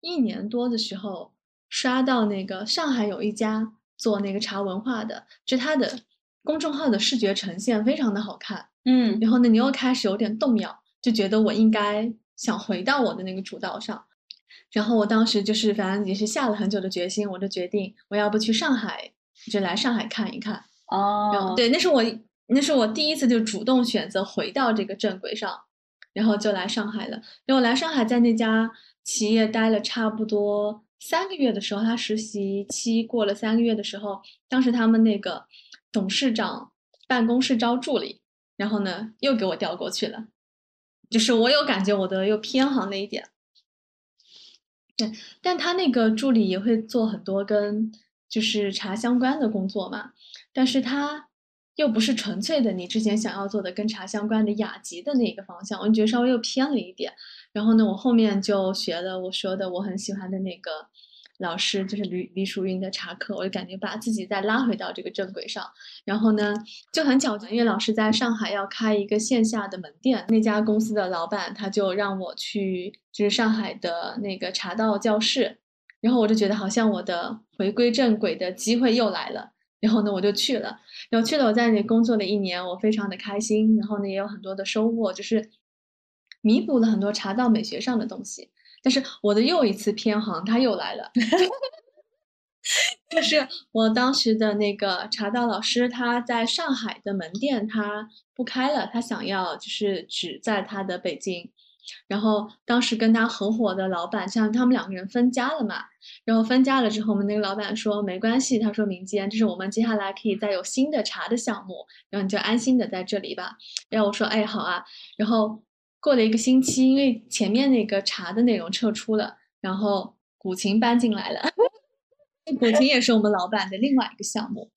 一年多的时候，刷到那个上海有一家做那个茶文化的，就他的公众号的视觉呈现非常的好看。嗯，然后呢，你又开始有点动摇，就觉得我应该想回到我的那个主道上。然后我当时就是反正也是下了很久的决心，我就决定我要不去上海，就来上海看一看。哦，对，那是我。那是我第一次就主动选择回到这个正轨上，然后就来上海了。然后来上海，在那家企业待了差不多三个月的时候，他实习期过了三个月的时候，当时他们那个董事长办公室招助理，然后呢又给我调过去了，就是我有感觉我的又偏行了一点。对，但他那个助理也会做很多跟就是茶相关的工作嘛，但是他。又不是纯粹的你之前想要做的跟茶相关的雅集的那个方向，我觉得稍微又偏了一点。然后呢，我后面就学了我说的我很喜欢的那个老师，就是李李淑云的茶课，我就感觉把自己再拉回到这个正轨上。然后呢，就很巧，因为老师在上海要开一个线下的门店，那家公司的老板他就让我去，就是上海的那个茶道教室。然后我就觉得好像我的回归正轨的机会又来了。然后呢，我就去了，然后去了，我在那里工作了一年，我非常的开心，然后呢，也有很多的收获，就是弥补了很多茶道美学上的东西。但是我的又一次偏航，它又来了，就是我当时的那个茶道老师，他在上海的门店他不开了，他想要就是只在他的北京。然后当时跟他合伙的老板，像他们两个人分家了嘛。然后分家了之后，我们那个老板说没关系，他说明间就是我们接下来可以再有新的茶的项目，然后你就安心的在这里吧。然后我说哎好啊。然后过了一个星期，因为前面那个茶的内容撤出了，然后古琴搬进来了。古琴也是我们老板的另外一个项目。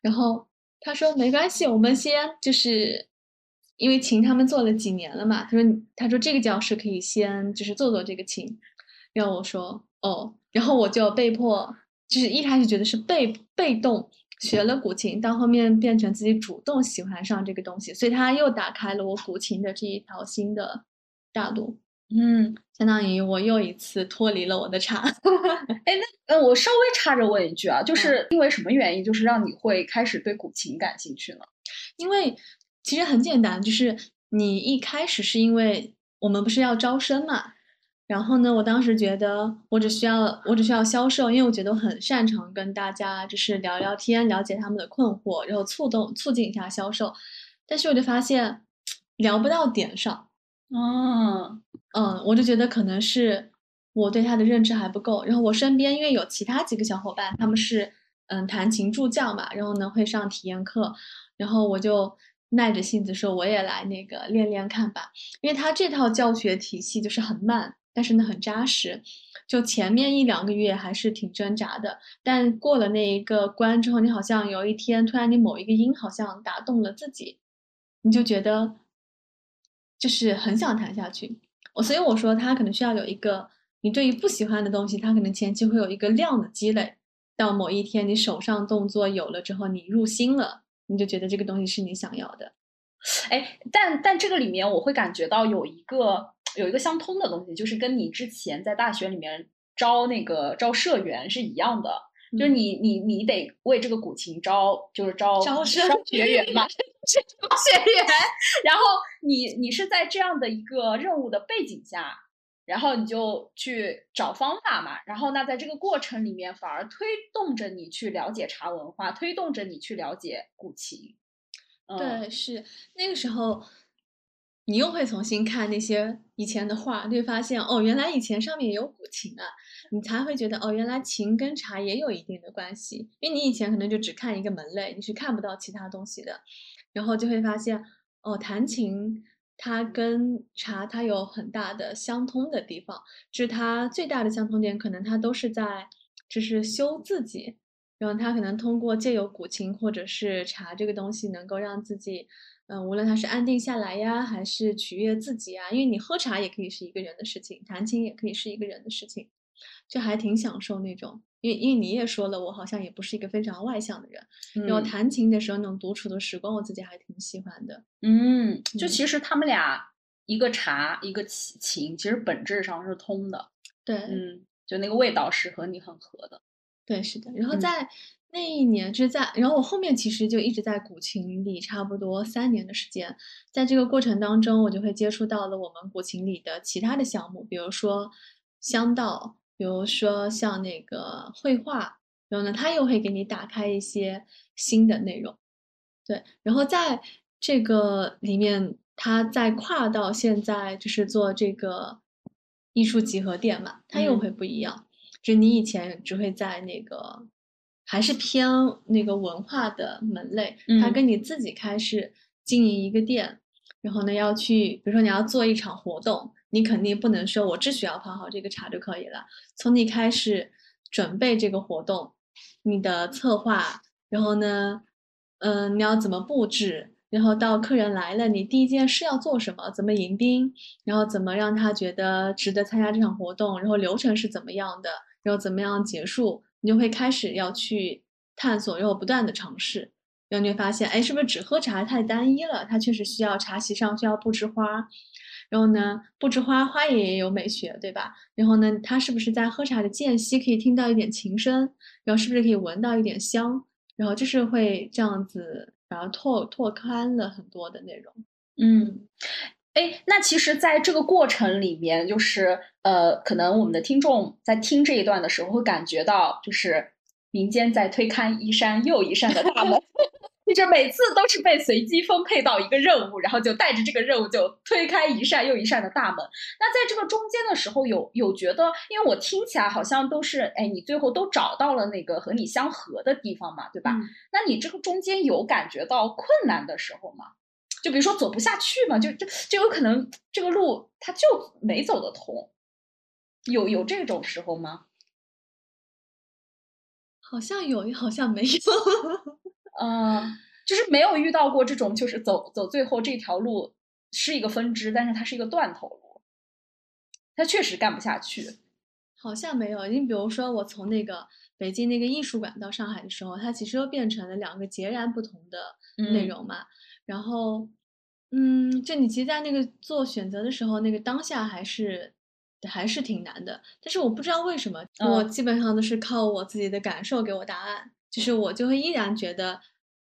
然后他说没关系，我们先就是。因为琴他们做了几年了嘛，他说他说这个教室可以先就是做做这个琴，然后我说哦，然后我就被迫就是一开始觉得是被被动学了古琴，到后面变成自己主动喜欢上这个东西，所以他又打开了我古琴的这一条新的大路，嗯，相当于我又一次脱离了我的茶。哎，那呃，我稍微插着问一句啊，就是因为什么原因，就是让你会开始对古琴感兴趣呢？因为。其实很简单，就是你一开始是因为我们不是要招生嘛，然后呢，我当时觉得我只需要我只需要销售，因为我觉得我很擅长跟大家就是聊聊天，了解他们的困惑，然后促动促进一下销售，但是我就发现聊不到点上，嗯。嗯，我就觉得可能是我对他的认知还不够，然后我身边因为有其他几个小伙伴，他们是嗯弹琴助教嘛，然后呢会上体验课，然后我就。耐着性子说：“我也来那个练练看吧，因为他这套教学体系就是很慢，但是呢很扎实。就前面一两个月还是挺挣扎的，但过了那一个关之后，你好像有一天突然你某一个音好像打动了自己，你就觉得就是很想弹下去。我所以我说他可能需要有一个你对于不喜欢的东西，他可能前期会有一个量的积累，到某一天你手上动作有了之后，你入心了。”你就觉得这个东西是你想要的，哎，但但这个里面我会感觉到有一个有一个相通的东西，就是跟你之前在大学里面招那个招社员是一样的，就是你你你得为这个古琴招就是招招学员嘛，招学员，然后你你是在这样的一个任务的背景下。然后你就去找方法嘛，然后那在这个过程里面，反而推动着你去了解茶文化，推动着你去了解古琴。对，是那个时候，你又会重新看那些以前的画，就会发现哦，原来以前上面有古琴啊，你才会觉得哦，原来琴跟茶也有一定的关系，因为你以前可能就只看一个门类，你是看不到其他东西的，然后就会发现哦，弹琴。它跟茶它有很大的相通的地方，就是它最大的相通点，可能它都是在就是修自己，然后它可能通过借由古琴或者是茶这个东西，能够让自己，嗯，无论他是安定下来呀，还是取悦自己啊，因为你喝茶也可以是一个人的事情，弹琴也可以是一个人的事情，就还挺享受那种。因为因为你也说了，我好像也不是一个非常外向的人。然后弹琴的时候那种独处的时光，我自己还挺喜欢的。嗯，就其实他们俩一个茶一个琴，其实本质上是通的。对，嗯，就那个味道是和你很合的。对，是的。然后在那一年，就是在然后我后面其实就一直在古琴里差不多三年的时间，在这个过程当中，我就会接触到了我们古琴里的其他的项目，比如说香道。比如说像那个绘画，然后呢，他又会给你打开一些新的内容，对。然后在这个里面，他再跨到现在就是做这个艺术集合店嘛，他又会不一样。就你以前只会在那个还是偏那个文化的门类，它跟你自己开始经营一个店，然后呢要去，比如说你要做一场活动。你肯定不能说，我只需要泡好这个茶就可以了。从你开始准备这个活动，你的策划，然后呢，嗯，你要怎么布置，然后到客人来了，你第一件事要做什么？怎么迎宾？然后怎么让他觉得值得参加这场活动？然后流程是怎么样的？然后怎么样结束？你就会开始要去探索，然后不断的尝试，然后你会发现，哎，是不是只喝茶太单一了？它确实需要茶席上需要布置花。然后呢，布置花花也有美学，对吧？然后呢，它是不是在喝茶的间隙可以听到一点琴声？然后是不是可以闻到一点香？然后就是会这样子，然后拓拓宽了很多的内容。嗯，哎，那其实，在这个过程里面，就是呃，可能我们的听众在听这一段的时候，会感觉到，就是民间在推开一扇又一扇的大门。就是每次都是被随机分配到一个任务，然后就带着这个任务就推开一扇又一扇的大门。那在这个中间的时候，有有觉得，因为我听起来好像都是，哎，你最后都找到了那个和你相合的地方嘛，对吧？那你这个中间有感觉到困难的时候吗？就比如说走不下去嘛，就就就有可能这个路它就没走得通，有有这种时候吗？好像有，好像没有。嗯，就是没有遇到过这种，就是走走最后这条路是一个分支，但是它是一个断头路，它确实干不下去。好像没有，你比如说我从那个北京那个艺术馆到上海的时候，它其实又变成了两个截然不同的内容嘛。然后，嗯，就你其实，在那个做选择的时候，那个当下还是还是挺难的。但是我不知道为什么，我基本上都是靠我自己的感受给我答案。就是我就会依然觉得，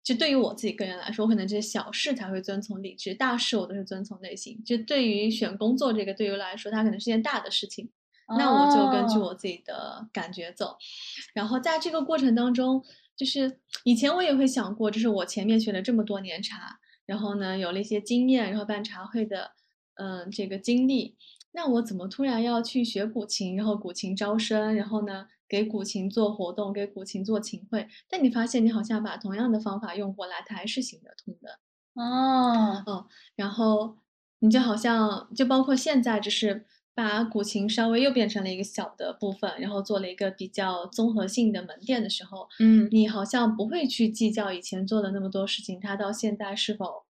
就对于我自己个人来说，我可能这些小事才会遵从理智，大事我都是遵从内心。就对于选工作这个，对于我来说，它可能是件大的事情，那我就根据我自己的感觉走。然后在这个过程当中，就是以前我也会想过，就是我前面学了这么多年茶，然后呢有了一些经验，然后办茶会的，嗯，这个经历，那我怎么突然要去学古琴，然后古琴招生，然后呢？给古琴做活动，给古琴做琴会，但你发现你好像把同样的方法用过来，它还是行得通的哦。哦，然后你就好像就包括现在，就是把古琴稍微又变成了一个小的部分，然后做了一个比较综合性的门店的时候，嗯，你好像不会去计较以前做的那么多事情，它到现在是否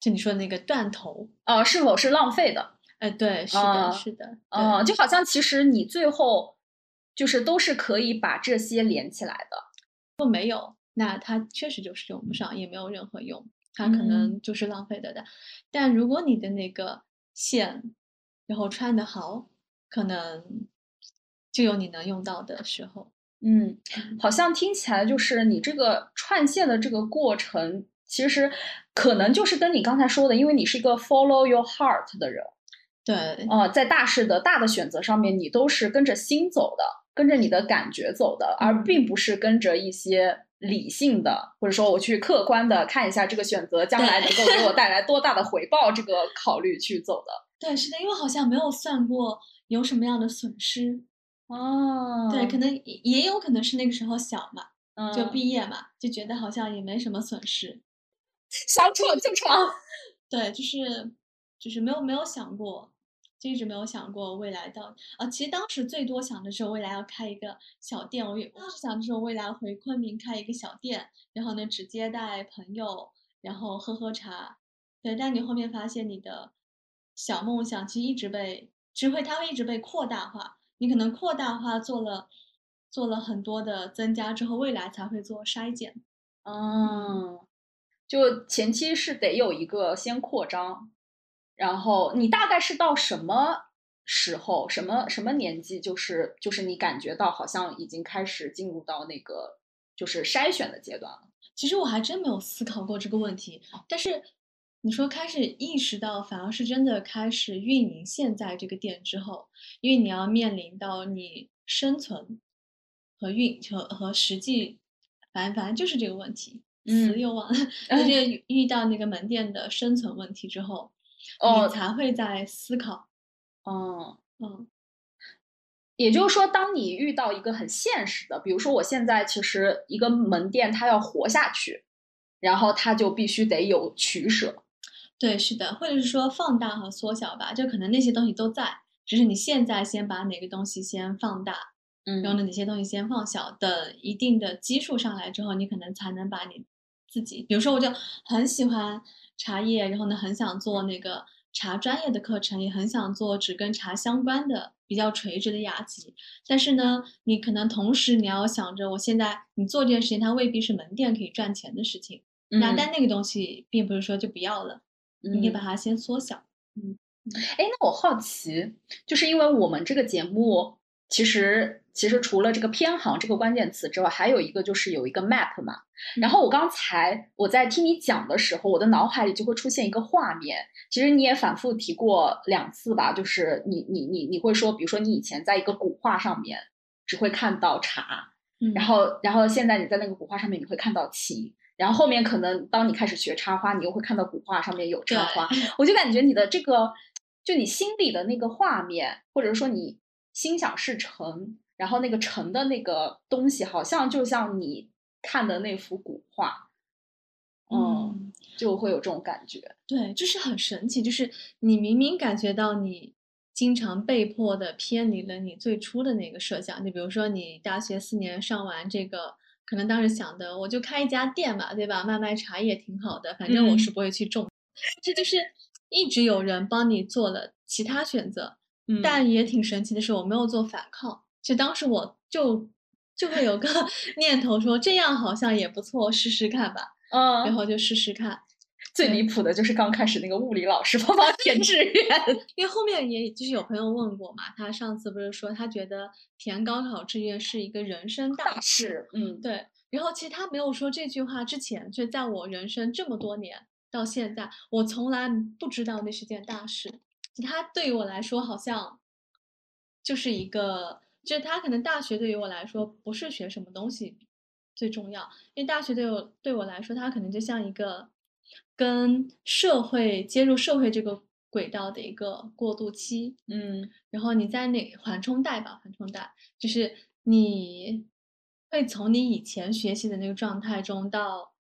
就你说那个断头啊，是否是浪费的？哎，对，是的，是的，哦，就好像其实你最后。就是都是可以把这些连起来的，如果没有，那它确实就是用不上，也没有任何用，它可能就是浪费的的。但如果你的那个线，然后穿的好，可能就有你能用到的时候。嗯，好像听起来就是你这个串线的这个过程，其实可能就是跟你刚才说的，因为你是一个 follow your heart 的人，对，呃，在大事的大的选择上面，你都是跟着心走的。跟着你的感觉走的，而并不是跟着一些理性的，或者说我去客观的看一下这个选择将来能够给我带来多大的回报这个考虑去走的。对，是的，因为好像没有算过有什么样的损失哦。对，可能也有可能是那个时候小嘛，就毕业嘛，就觉得好像也没什么损失，想闯就闯。对，就是就是没有没有想过。就一直没有想过未来到啊，其实当时最多想的是未来要开一个小店，我当时想的是未来回昆明开一个小店，然后呢直接带朋友，然后喝喝茶。对，但你后面发现你的小梦想其实一直被，只会它会一直被扩大化，你可能扩大化做了做了很多的增加之后，未来才会做筛减。嗯，就前期是得有一个先扩张。然后你大概是到什么时候、什么什么年纪，就是就是你感觉到好像已经开始进入到那个就是筛选的阶段了。其实我还真没有思考过这个问题，但是你说开始意识到，反而是真的开始运营现在这个店之后，因为你要面临到你生存和运和和实际，反正反正就是这个问题，词又忘了，就是 遇到那个门店的生存问题之后。你才会在思考，嗯嗯，也就是说，当你遇到一个很现实的，比如说我现在其实一个门店它要活下去，然后它就必须得有取舍，对，是的，或者是说放大和缩小吧，就可能那些东西都在，只是你现在先把哪个东西先放大，嗯，然后呢哪些东西先放小，等一定的基数上来之后，你可能才能把你自己，比如说我就很喜欢。茶叶，然后呢，很想做那个茶专业的课程，也很想做只跟茶相关的比较垂直的雅集。但是呢，你可能同时你要想着，我现在你做这件事情，它未必是门店可以赚钱的事情。那但那个东西并不是说就不要了，你可以把它先缩小。嗯，哎，那我好奇，就是因为我们这个节目，其实其实除了这个偏航这个关键词之外，还有一个就是有一个 map 嘛。然后我刚才我在听你讲的时候，我的脑海里就会出现一个画面。其实你也反复提过两次吧，就是你你你你会说，比如说你以前在一个古画上面只会看到茶，嗯然后然后现在你在那个古画上面你会看到琴。然后后面可能当你开始学插花，你又会看到古画上面有插花，我就感觉你的这个，就你心里的那个画面，或者说你心想事成，然后那个成的那个东西，好像就像你看的那幅古画，嗯，就会有这种感觉。对，就是很神奇，就是你明明感觉到你经常被迫的偏离了你最初的那个设想，你比如说你大学四年上完这个，可能当时想的我就开一家店吧，对吧？卖卖茶叶挺好的，反正我是不会去种。这就是一直有人帮你做了其他选择，嗯但也挺神奇的是，我没有做反抗。就当时我就就会有个 念头说，这样好像也不错，试试看吧。嗯然嗯，后就试试看。最离谱的就是刚开始那个物理老师 帮忙填志愿，因为后面也就是有朋友问过嘛，他上次不是说他觉得填高考志愿是一个人生大事，是，嗯，对。然后其实他没有说这句话之前，就在我人生这么多年到现在，我从来不知道那是件大事。就他对于我来说，好像就是一个，就是他可能大学对于我来说不是学什么东西最重要，因为大学对我对我来说，它可能就像一个跟社会接入社会这个轨道的一个过渡期。嗯然后你在那缓冲带吧，缓冲带就是你会从你以前学习的那个状态中到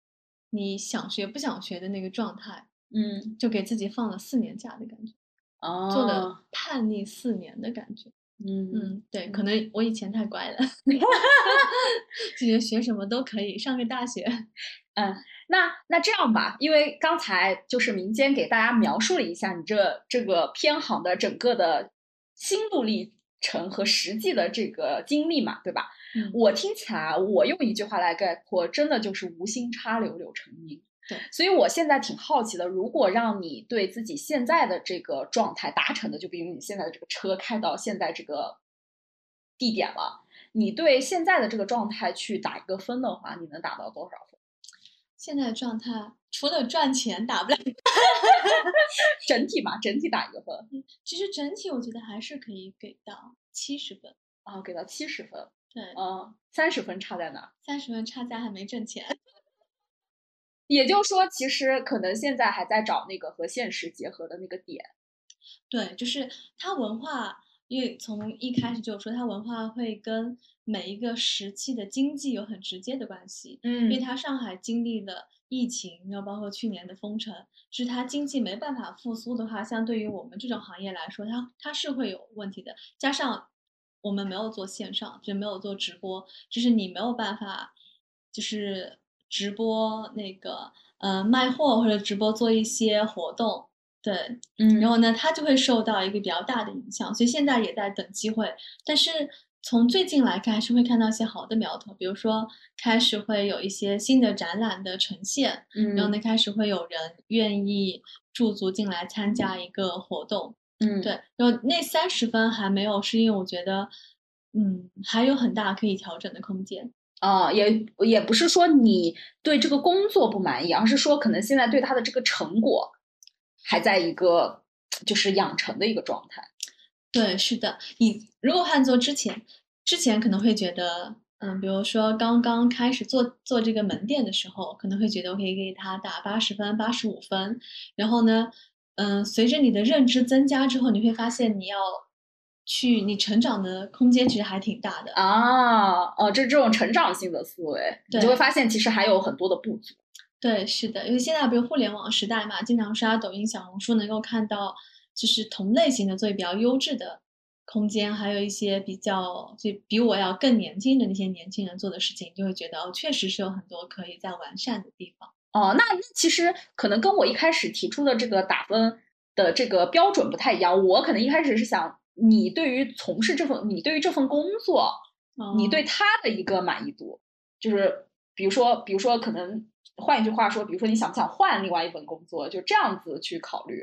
你想学不想学的那个状态，嗯，就给自己放了四年假的感觉，哦，做了叛逆四年的感觉。嗯嗯，对，可能我以前太乖了 就觉得学什么都可以，上个大学。那那这样吧，因为刚才就是民间给大家描述了一下你这这个偏航的整个的心路历程和实际的这个经历嘛，对吧？嗯我听起来，我用一句话来概括，真的就是无心插柳柳成荫。对，所以我现在挺好奇的，如果让你对自己现在的这个状态达成的，就比如你现在的这个车开到现在这个地点了，你对现在的这个状态去打一个分的话，你能打到多少分？现在的状态除了赚钱打不了，整体嘛，整体打一个分其实整体我觉得还是可以给到七十分。啊，给到七十分，对，嗯，三十分差在哪儿？三十分差在还没挣钱。也就是说，其实可能现在还在找那个和现实结合的那个点。对，就是它文化，因为从一开始就说，它文化会跟每一个时期的经济有很直接的关系。嗯因为嗯它上海经历了疫情，然后包括去年的封城，就是它经济没办法复苏的话，相对于我们这种行业来说，它它是会有问题的。加上我们没有做线上，就没有做直播，就是你没有办法，就是直播那个呃卖货或者直播做一些活动，对，嗯然后呢，它就会受到一个比较大的影响，所以现在也在等机会。但是从最近来看，还是会看到一些好的苗头，比如说开始会有一些新的展览的呈现，嗯，然后呢，开始会有人愿意驻足进来参加一个活动，嗯，对。然后那三十分还没有，是因为我觉得，嗯，还有很大可以调整的空间。啊，也也不是说你对这个工作不满意，而是说可能现在对他的这个成果还在一个就是养成的一个状态。对，是的，你如果换做之前，之前可能会觉得，嗯，比如说刚刚开始做做这个门店的时候，可能会觉得我可以给他打八十分、八十五分，然后呢，嗯，随着你的认知增加之后，你会发现你要去你成长的空间其实还挺大的。啊，哦，这这种成长性的思维，你就会发现其实还有很多的不足。对，是的，因为现在比如互联网时代嘛，经常刷抖音、小红书，能够看到就是同类型的做比较优质的空间，还有一些比较就比我要更年轻的那些年轻人做的事情，就会觉得哦，确实是有很多可以再完善的地方。哦，那那其实可能跟我一开始提出的这个打分的这个标准不太一样。我可能一开始是想，你对于从事这份，你对于这份工作，你对哦他的一个满意度，就是比如说，比如说，可能换一句话说，比如说你想不想换另外一份工作，就这样子去考虑。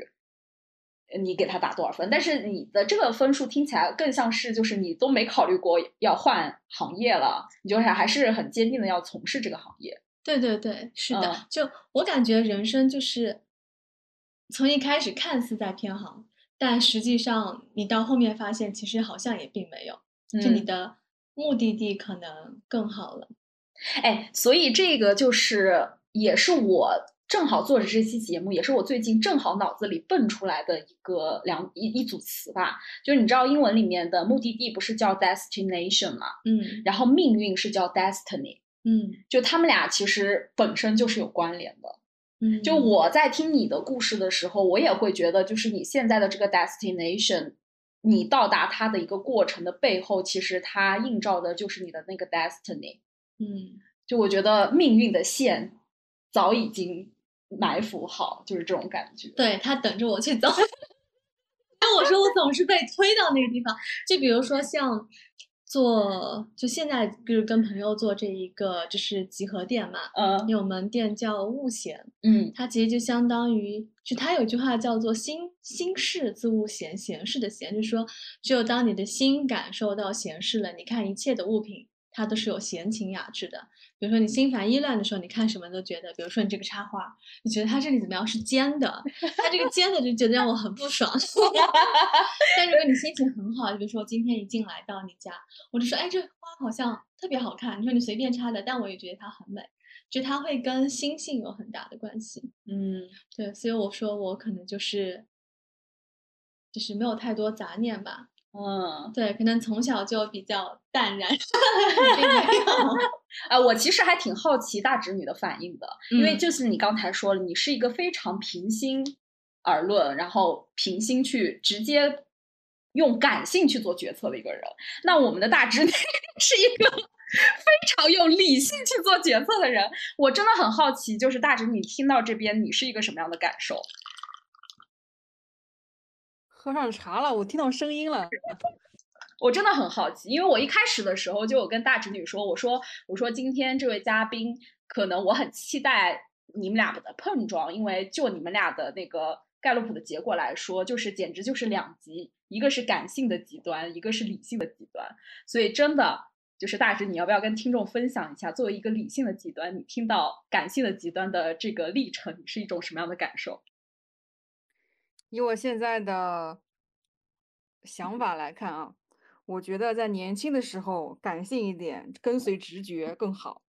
你给他打多少分。但是你的这个分数听起来更像是就是你都没考虑过要换行业了，你就是还是很坚定的要从事这个行业。对对对，是的，嗯就我感觉人生就是从一开始看似在偏航，但实际上你到后面发现，其实好像也并没有，就你嗯的目的地可能更好了。哎，所以这个就是也是我正好做着这期节目，也是我最近正好脑子里蹦出来的一个两一一组词吧。就是你知道英文里面的目的地不是叫 destination 吗？嗯然后命运是叫 destiny，嗯就他们俩其实本身就是有关联的。嗯，就我在听你的故事的时候，我也会觉得，就是你现在的这个 destination，你到达它的一个过程的背后，其实它映照的就是你的那个 destiny。嗯就我觉得命运的线早已经埋伏好，就是这种感觉。对他等着我去走。但我说我总是被推到那个地方，就比如说像做，就现在就是跟朋友做这一个就是集合店嘛，嗯因为我们店叫悟闲，嗯它其实就相当于，就它有一句话叫做“心心事自悟闲”，闲事的闲，就是说，只有当你的心感受到闲适了，你看一切的物品，它都是有闲情雅致的。比如说你心烦意乱的时候，你看什么都觉得，比如说你这个插花，你觉得它这里怎么样是尖的，它这个尖的就觉得让我很不爽。但如果你心情很好，就比如说我今天一进来到你家，我就说，哎，这花好像特别好看。你说你随便插的，但我也觉得它很美，就它会跟心性有很大的关系。嗯对，所以我说我可能就是，就是没有太多杂念吧。嗯，对，可能从小就比较淡然。啊，我其实还挺好奇大侄女的反应的，因为嗯就是你刚才说了，你是一个非常平心而论，然后平心去直接用感性去做决策的一个人。那我们的大侄女 是一个非常用理性去做决策的人，我真的很好奇，就是大侄女听到这边，你是一个什么样的感受？喝上茶了，我听到声音了。我真的很好奇，因为我一开始的时候就有跟大侄女说，我说我说今天这位嘉宾，可能我很期待你们俩的碰撞，因为就你们俩的那个盖洛普的结果来说，就是简直就是两极，一个是感性的极端，一个是理性的极端，所以真的就是大侄，你要不要跟听众分享一下，作为一个理性的极端，你听到感性的极端的这个历程，你是一种什么样的感受？以我现在的想法来看啊，我觉得在年轻的时候感性一点，跟随直觉更好。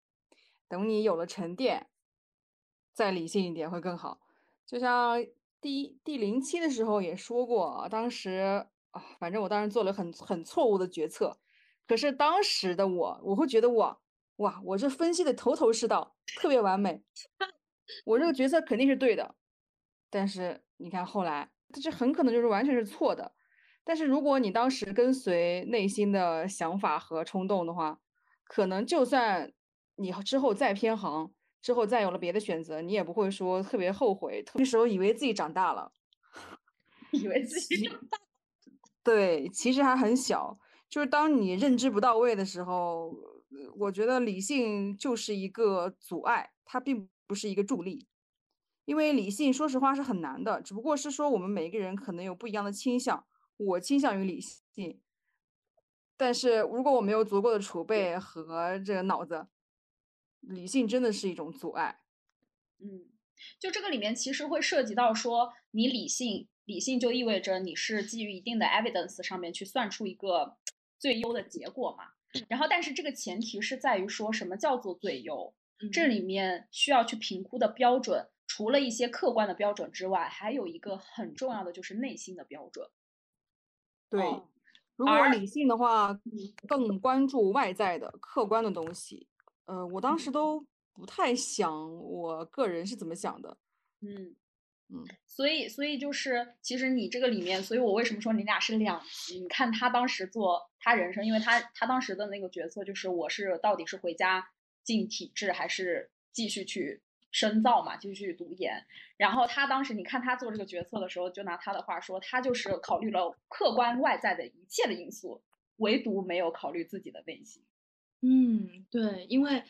等你有了沉淀，再理性一点会更好。就像第一第零期的时候也说过啊，当时啊，反正我当时做了很很错误的决策，可是当时的我，我会觉得我哇，我这分析的头头是道，特别完美，我这个决策肯定是对的。但是你看后来，这很可能就是完全是错的。但是如果你当时跟随内心的想法和冲动的话，可能就算你之后再偏航，之后再有了别的选择，你也不会说特别后悔。那时候以为自己长大了，以为自己长大对，其实还很小。就是当你认知不到位的时候，呃我觉得理性就是一个阻碍，它并不是一个助力。因为理性，说实话是很难的，只不过是说我们每一个人可能有不一样的倾向。我倾向于理性，但是如果我没有足够的储备和这个脑子，理性真的是一种阻碍。嗯，就这个里面其实会涉及到说，你理性，理性就意味着你是基于一定的 evidence 上面去算出一个最优的结果嘛。然后，但是这个前提是在于说什么叫做最优？这嗯里面需要去评估的标准，除了一些客观的标准之外，还有一个很重要的就是内心的标准。对，哦如果而理性的话，更关注外在的客观的东西。呃，我当时都不太想我个人是怎么想的。嗯嗯，所以所以就是，其实你这个里面，所以我为什么说你俩是两极？你看他当时做他人生，因为他他当时的那个决策就是，我是到底是回家进体制，还是继续去深造嘛，继续去读研。然后他当时你看他做这个决策的时候，就拿他的话说，他就是考虑了客观外在的一切的因素，唯独没有考虑自己的内心。嗯，对，因为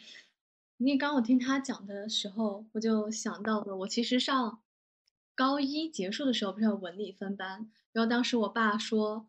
你刚我听他讲的时候，我就想到了，我其实上高一结束的时候不是要文理分班，然后当时我爸说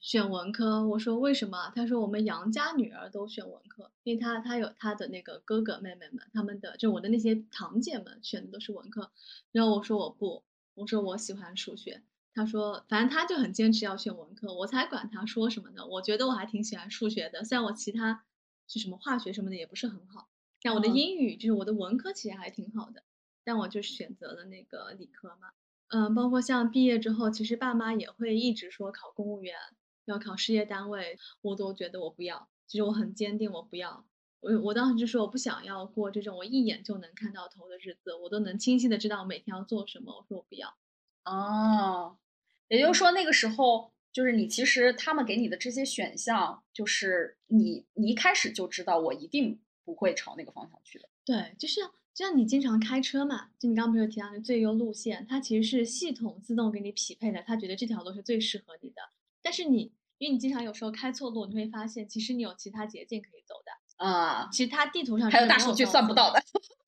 选文科，我说为什么？他说我们杨家女儿都选文科，因为他他有他的那个哥哥妹妹们，他们的就我的那些堂姐们选的都是文科，然后我说我不，我说我喜欢数学。他说，反正他就很坚持要选文科，我才管他说什么呢？我觉得我还挺喜欢数学的，虽然我其他是什么化学什么的也不是很好，但我的英语就是我的文科其实还挺好的，但我就选择了那个理科嘛。嗯，包括像毕业之后，其实爸妈也会一直说考公务员，要考事业单位，我都觉得我不要。其实我很坚定，我不要。我我当时就说我不想要过这种我一眼就能看到头的日子，我都能清晰的知道我每天要做什么。我说我不要。哦。也就是说，那个时候就是你，其实他们给你的这些选项，就是你，你一开始就知道我一定不会朝那个方向去的。对，就是就像你经常开车嘛，就你刚刚不是提到的最优路线，它其实是系统自动给你匹配的，它觉得这条路是最适合你的。但是你，因为你经常有时候开错路，你会发现其实你有其他捷径可以走的啊。其实它地图上还有大数据算不到的。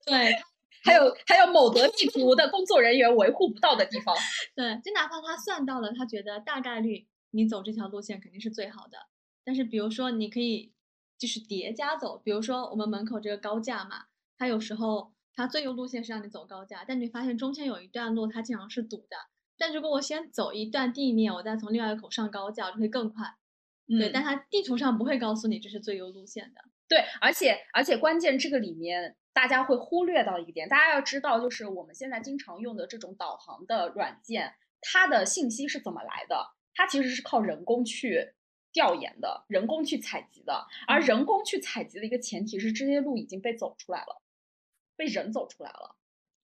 对。还 有还有某德地图的工作人员维护不到的地方，对，就哪怕他算到了，他觉得大概率你走这条路线肯定是最好的。但是比如说你可以就是叠加走，比如说我们门口这个高架嘛，它有时候它最优路线是让你走高架，但你发现中间有一段路它经常是堵的。但如果我先走一段地面，我再从另外一个口上高架，就会更快。对，但它地图上不会告诉你这是最优路线的。对，而且而且关键这个里面。大家会忽略到一个点，大家要知道，就是我们现在经常用的这种导航的软件，它的信息是怎么来的？它其实是靠人工去调研的，人工去采集的。而人工去采集的一个前提是，这些路已经被走出来了，被人走出来了。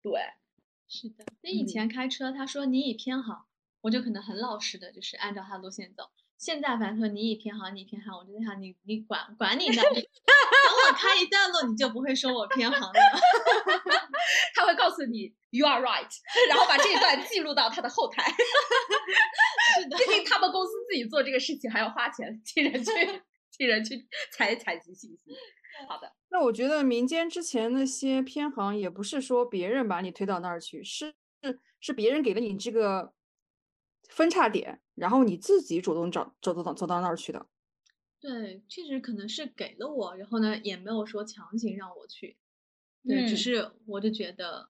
对，是的。那以前开车，他说你已偏好，我就可能很老实的，就是按照他的路线走。现在反正说你已偏航，你偏航，我就在想你你管管你呢。等我开一段路，你就不会说我偏航了。他会告诉你 you are right，然后把这一段记录到他的后台。是的，毕竟他们公司自己做这个事情还要花钱，替人去替人去采采集信息。好的，那我觉得民间之前那些偏航也不是说别人把你推到那儿去，是是是别人给了你这个分叉点。然后你自己主动找走走走走到那儿去的，对，确实可能是给了我，然后呢也没有说强行让我去，对，只是我就觉得，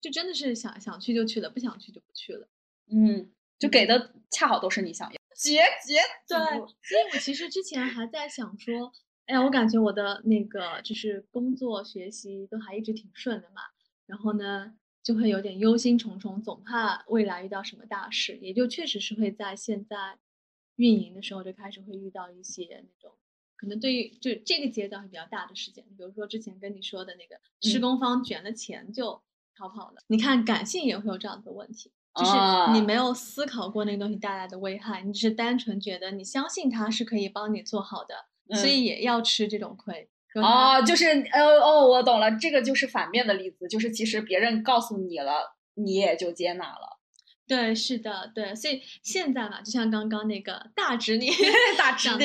就真的是想想去就去了，不想去就不去了，嗯，就给的恰好都是你想要，结结对，所以我其实之前还在想说，哎呀，我感觉我的那个就是工作学习都还一直挺顺的嘛，然后呢。就会有点忧心忡忡，总怕未来遇到什么大事，也就确实是会在现在运营的时候就开始会遇到一些那种可能对于就这个阶段会比较大的事件，比如说之前跟你说的那个施工方卷了钱就逃跑了。你看感性也会有这样的问题，就是你没有思考过那个东西带来的危害，你只是单纯觉得你相信它是可以帮你做好的，所以也要吃这种亏。哦，就是呃哦，我懂了，这个就是反面的例子，就是其实别人告诉你了，你也就接纳了。对，是的，对，所以现在嘛，就像刚刚那个大侄女 大侄女，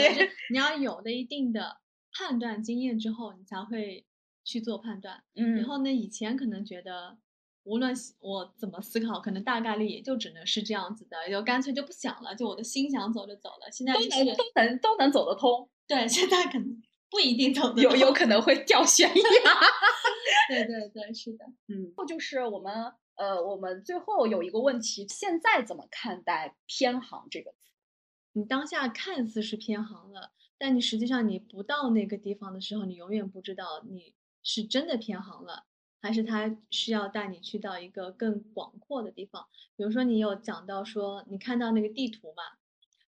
你要有了一定的判断经验之后，你才会去做判断。嗯，然后呢，以前可能觉得无论我怎么思考，可能大概率也就只能是这样子的，就干脆就不想了，就我的心想走就走了。现在都能都能都能走得通。对，现在可能。不一定走有有可能会掉悬崖。对对对，是的，嗯。后就是我们呃，我们最后有一个问题，现在怎么看待偏航这个词？你当下看似是偏航了，但你实际上你不到那个地方的时候，你永远不知道你是真的偏航了，还是他需要带你去到一个更广阔的地方。比如说，你有讲到说，你看到那个地图嘛？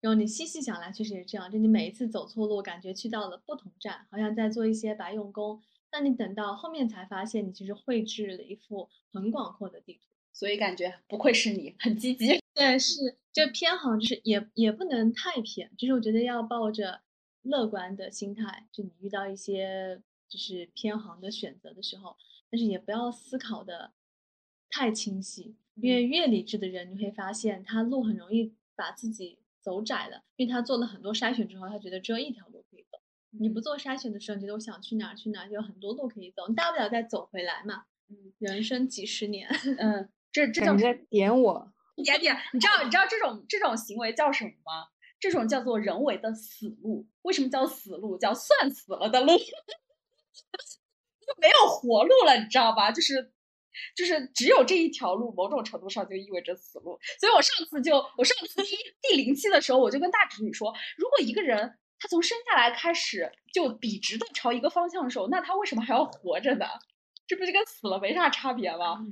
然后你细细想来，确实也是这样。就你每一次走错路，感觉去到了不同站，好像在做一些白用工。但你等到后面才发现，你其实绘制了一幅很广阔的地图。所以感觉不愧是你，很积极。对，是就偏航，就是也也不能太偏。就是我觉得要抱着乐观的心态，就你遇到一些就是偏航的选择的时候，但是也不要思考的太清晰，因为越理智的人，你会发现他路很容易把自己。走窄了，因为他做了很多筛选之后，他觉得只有一条路可以走。你不做筛选的时候，你觉得我想去哪儿去哪儿，就有很多路可以走，你大不了再走回来嘛。嗯，人生几十年，嗯，这这叫你在点我？点点，你知道你知道这种这种行为叫什么吗？这种叫做人为的死路。为什么叫死路？叫算死了的路，就 没有活路了，你知道吧？就是就是只有这一条路，某种程度上就意味着死路。所以我上次就我上次第第零期的时候，我就跟大侄女说，如果一个人他从生下来开始就笔直的朝一个方向走，那他为什么还要活着呢？这不就跟死了没啥差别吗？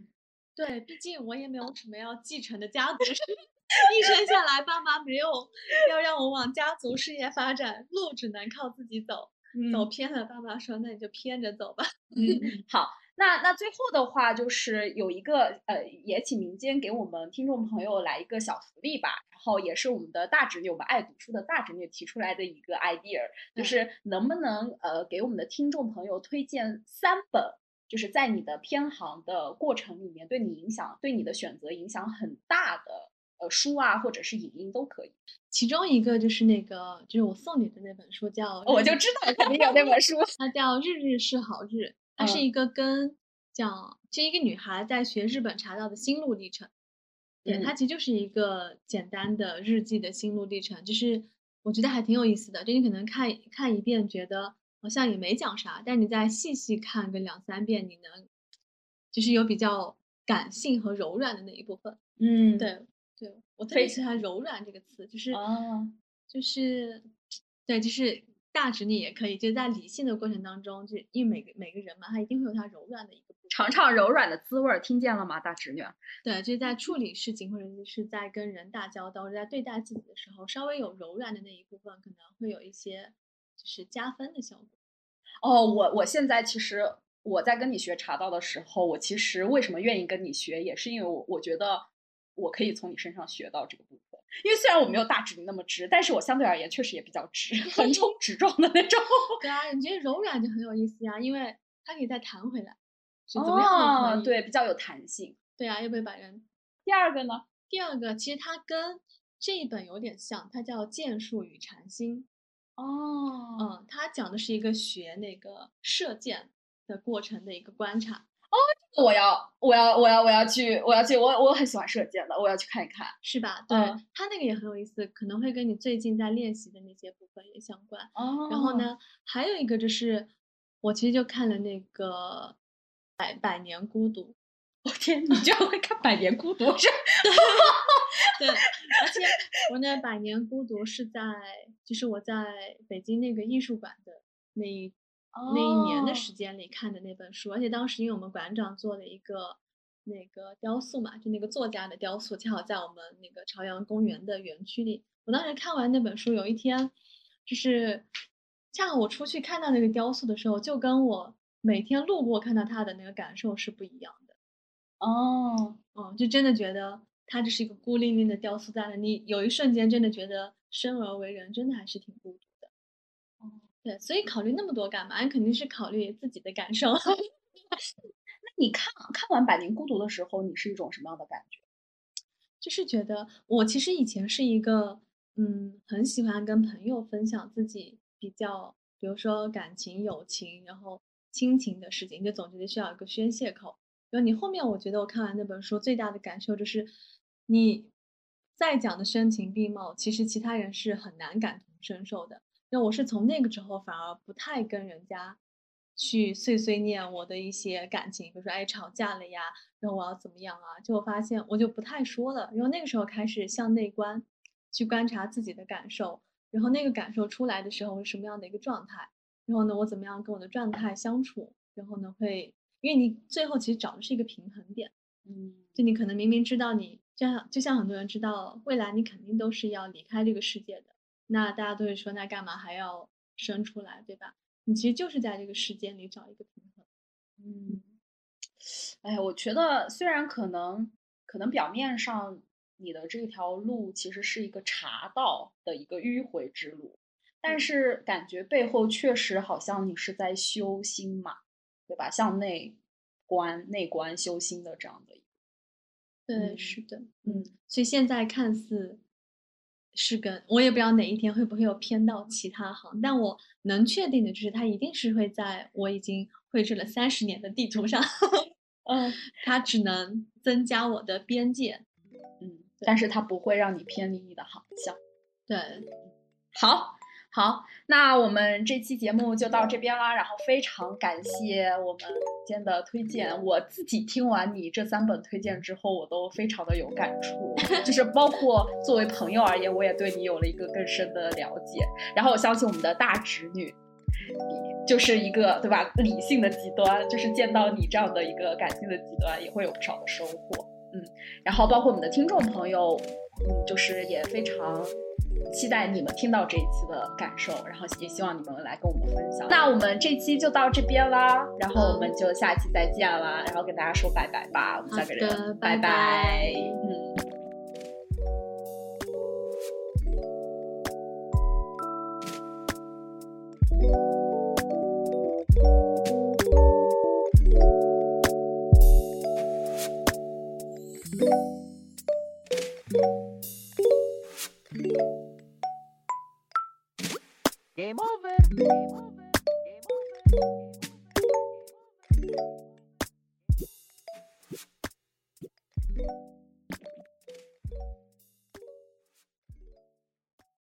对，毕竟我也没有什么要继承的家族，一生下来爸妈没有要让我往家族事业发展，路只能靠自己走。走偏了，爸妈说那你就偏着走吧。嗯，好，那那最后的话就是有一个呃，也请民间给我们听众朋友来一个小福利吧。然后也是我们的大侄女，我们爱读书的大侄女提出来的一个 idea，就是能不能呃给我们的听众朋友推荐三本。就是在你的偏航的过程里面，对你影响、对你的选择影响很大的呃书啊，或者是影音都可以。其中一个就是那个，就是我送你的那本书，叫我就知道肯定有那本书，它叫《日日是好日》，它是一个跟讲，是一个女孩在学日本茶道的心路历程。对，它其实就是一个简单的日记的心路历程，就是我觉得还挺有意思的。就你可能看看一遍，觉得。好像也没讲啥，但你再细细看个两三遍，你能就是有比较感性和柔软的那一部分。嗯，对对，我特别喜欢“柔软”这个词，就是啊，就是对，就是大侄女也可以，就在理性的过程当中，就因为每个每个人嘛，他一定会有他柔软的一个。尝尝柔软的滋味儿，听见了吗，大侄女？对，就是在处理事情或者是在跟人打交道，或者在对待自己的时候，稍微有柔软的那一部分，可能会有一些就。是加分的效果哦，我我现在其实我在跟你学茶道的时候，我其实为什么愿意跟你学，也是因为我我觉得我可以从你身上学到这个部分。因为虽然我没有大直你那么直，但是我相对而言确实也比较直，横冲直撞的那种。对啊，你觉得柔软就很有意思呀，因为它可以再弹回来，是怎么样的？对，比较有弹性。对啊，又不会把人。第二个呢？第二个其实它跟这一本有点像，它叫《剑术与禅心》。哦，嗯，它讲的是一个学那个射箭的过程的一个观察。哦，这个我要，我要，我要，我要去，我要去，我我很喜欢射箭的，我要去看一看，是吧？对他那个也很有意思，可能会跟你最近在练习的那些部分也相关。哦，然后呢，还有一个就是，我其实就看了那个《百百年孤独》。我天，你居然会看《百年孤独》是？对，而且我那《百年孤独》是在，就是我在北京那个艺术馆的那一那一年的时间里看的那本书，而且当时因为我们馆长做了一个那个雕塑嘛，就那个作家的雕塑，恰好在我们那个朝阳公园的园区里。我当时看完那本书，有一天就是恰好我出去看到那个雕塑的时候，就跟我每天路过看到它的那个感受是不一样的。哦，哦，就真的觉得他就是一个孤零零的雕塑在那，你有一瞬间真的觉得生而为人真的还是挺孤独对，所以考虑那么多干嘛？你肯定是考虑自己的感受。那你看看完《百年孤独》的时候，你是一种什么样的感觉？就是觉得我其实以前是一个，嗯，很喜欢跟朋友分享自己比较，比如说感情、友情，然后亲情的事情，就总觉得需要一个宣泄口。然后你后面，我觉得我看完那本书最大的感受就是，你再讲的深情并茂，其实其他人是很难感同身受的。那我是从那个之后反而不太跟人家去碎碎念我的一些感情，比如说哎吵架了呀，然后我要怎么样啊？就我发现我就不太说了。然后那个时候开始向内观，去观察自己的感受，然后那个感受出来的时候是什么样的一个状态？然后呢，我怎么样跟我的状态相处？然后呢，会。因为你最后其实找的是一个平衡点，嗯，就你可能明明知道你就像就像很多人知道未来你肯定都是要离开这个世界的，那大家都会说那干嘛还要生出来，对吧？你其实就是在这个时间里找一个平衡，嗯，哎，我觉得虽然可能可能表面上你的这条路其实是一个茶道的一个迂回之路，但是感觉背后确实好像你是在修心嘛。对吧？向内观、内观修心的这样的一个，对，是的，嗯。所以现在看似是跟我也不知道哪一天会不会有偏到其他行，但我能确定的就是，它一定是会在我已经绘制了三十年的地图上 嗯它只能增加我的边界。嗯，但是它不会让你偏离你的航向。对，好，好，那我们这期节目就到这边啦。然后非常感谢我们今天的推荐，我自己听完你这三本推荐之后，我都非常的有感触，就是包括作为朋友而言，我也对你有了一个更深的了解。然后我相信我们的大侄女。你就是一个对吧？理性的极端，就是见到你这样的一个感性的极端，也会有不少的收获。嗯，然后包括我们的听众朋友，嗯，就是也非常期待你们听到这一期的感受，然后也希望你们来跟我们分享。那我们这期就到这边啦，然后我们就下期再见啦，然后跟大家说拜拜吧，我们三个人拜拜，嗯。Game over.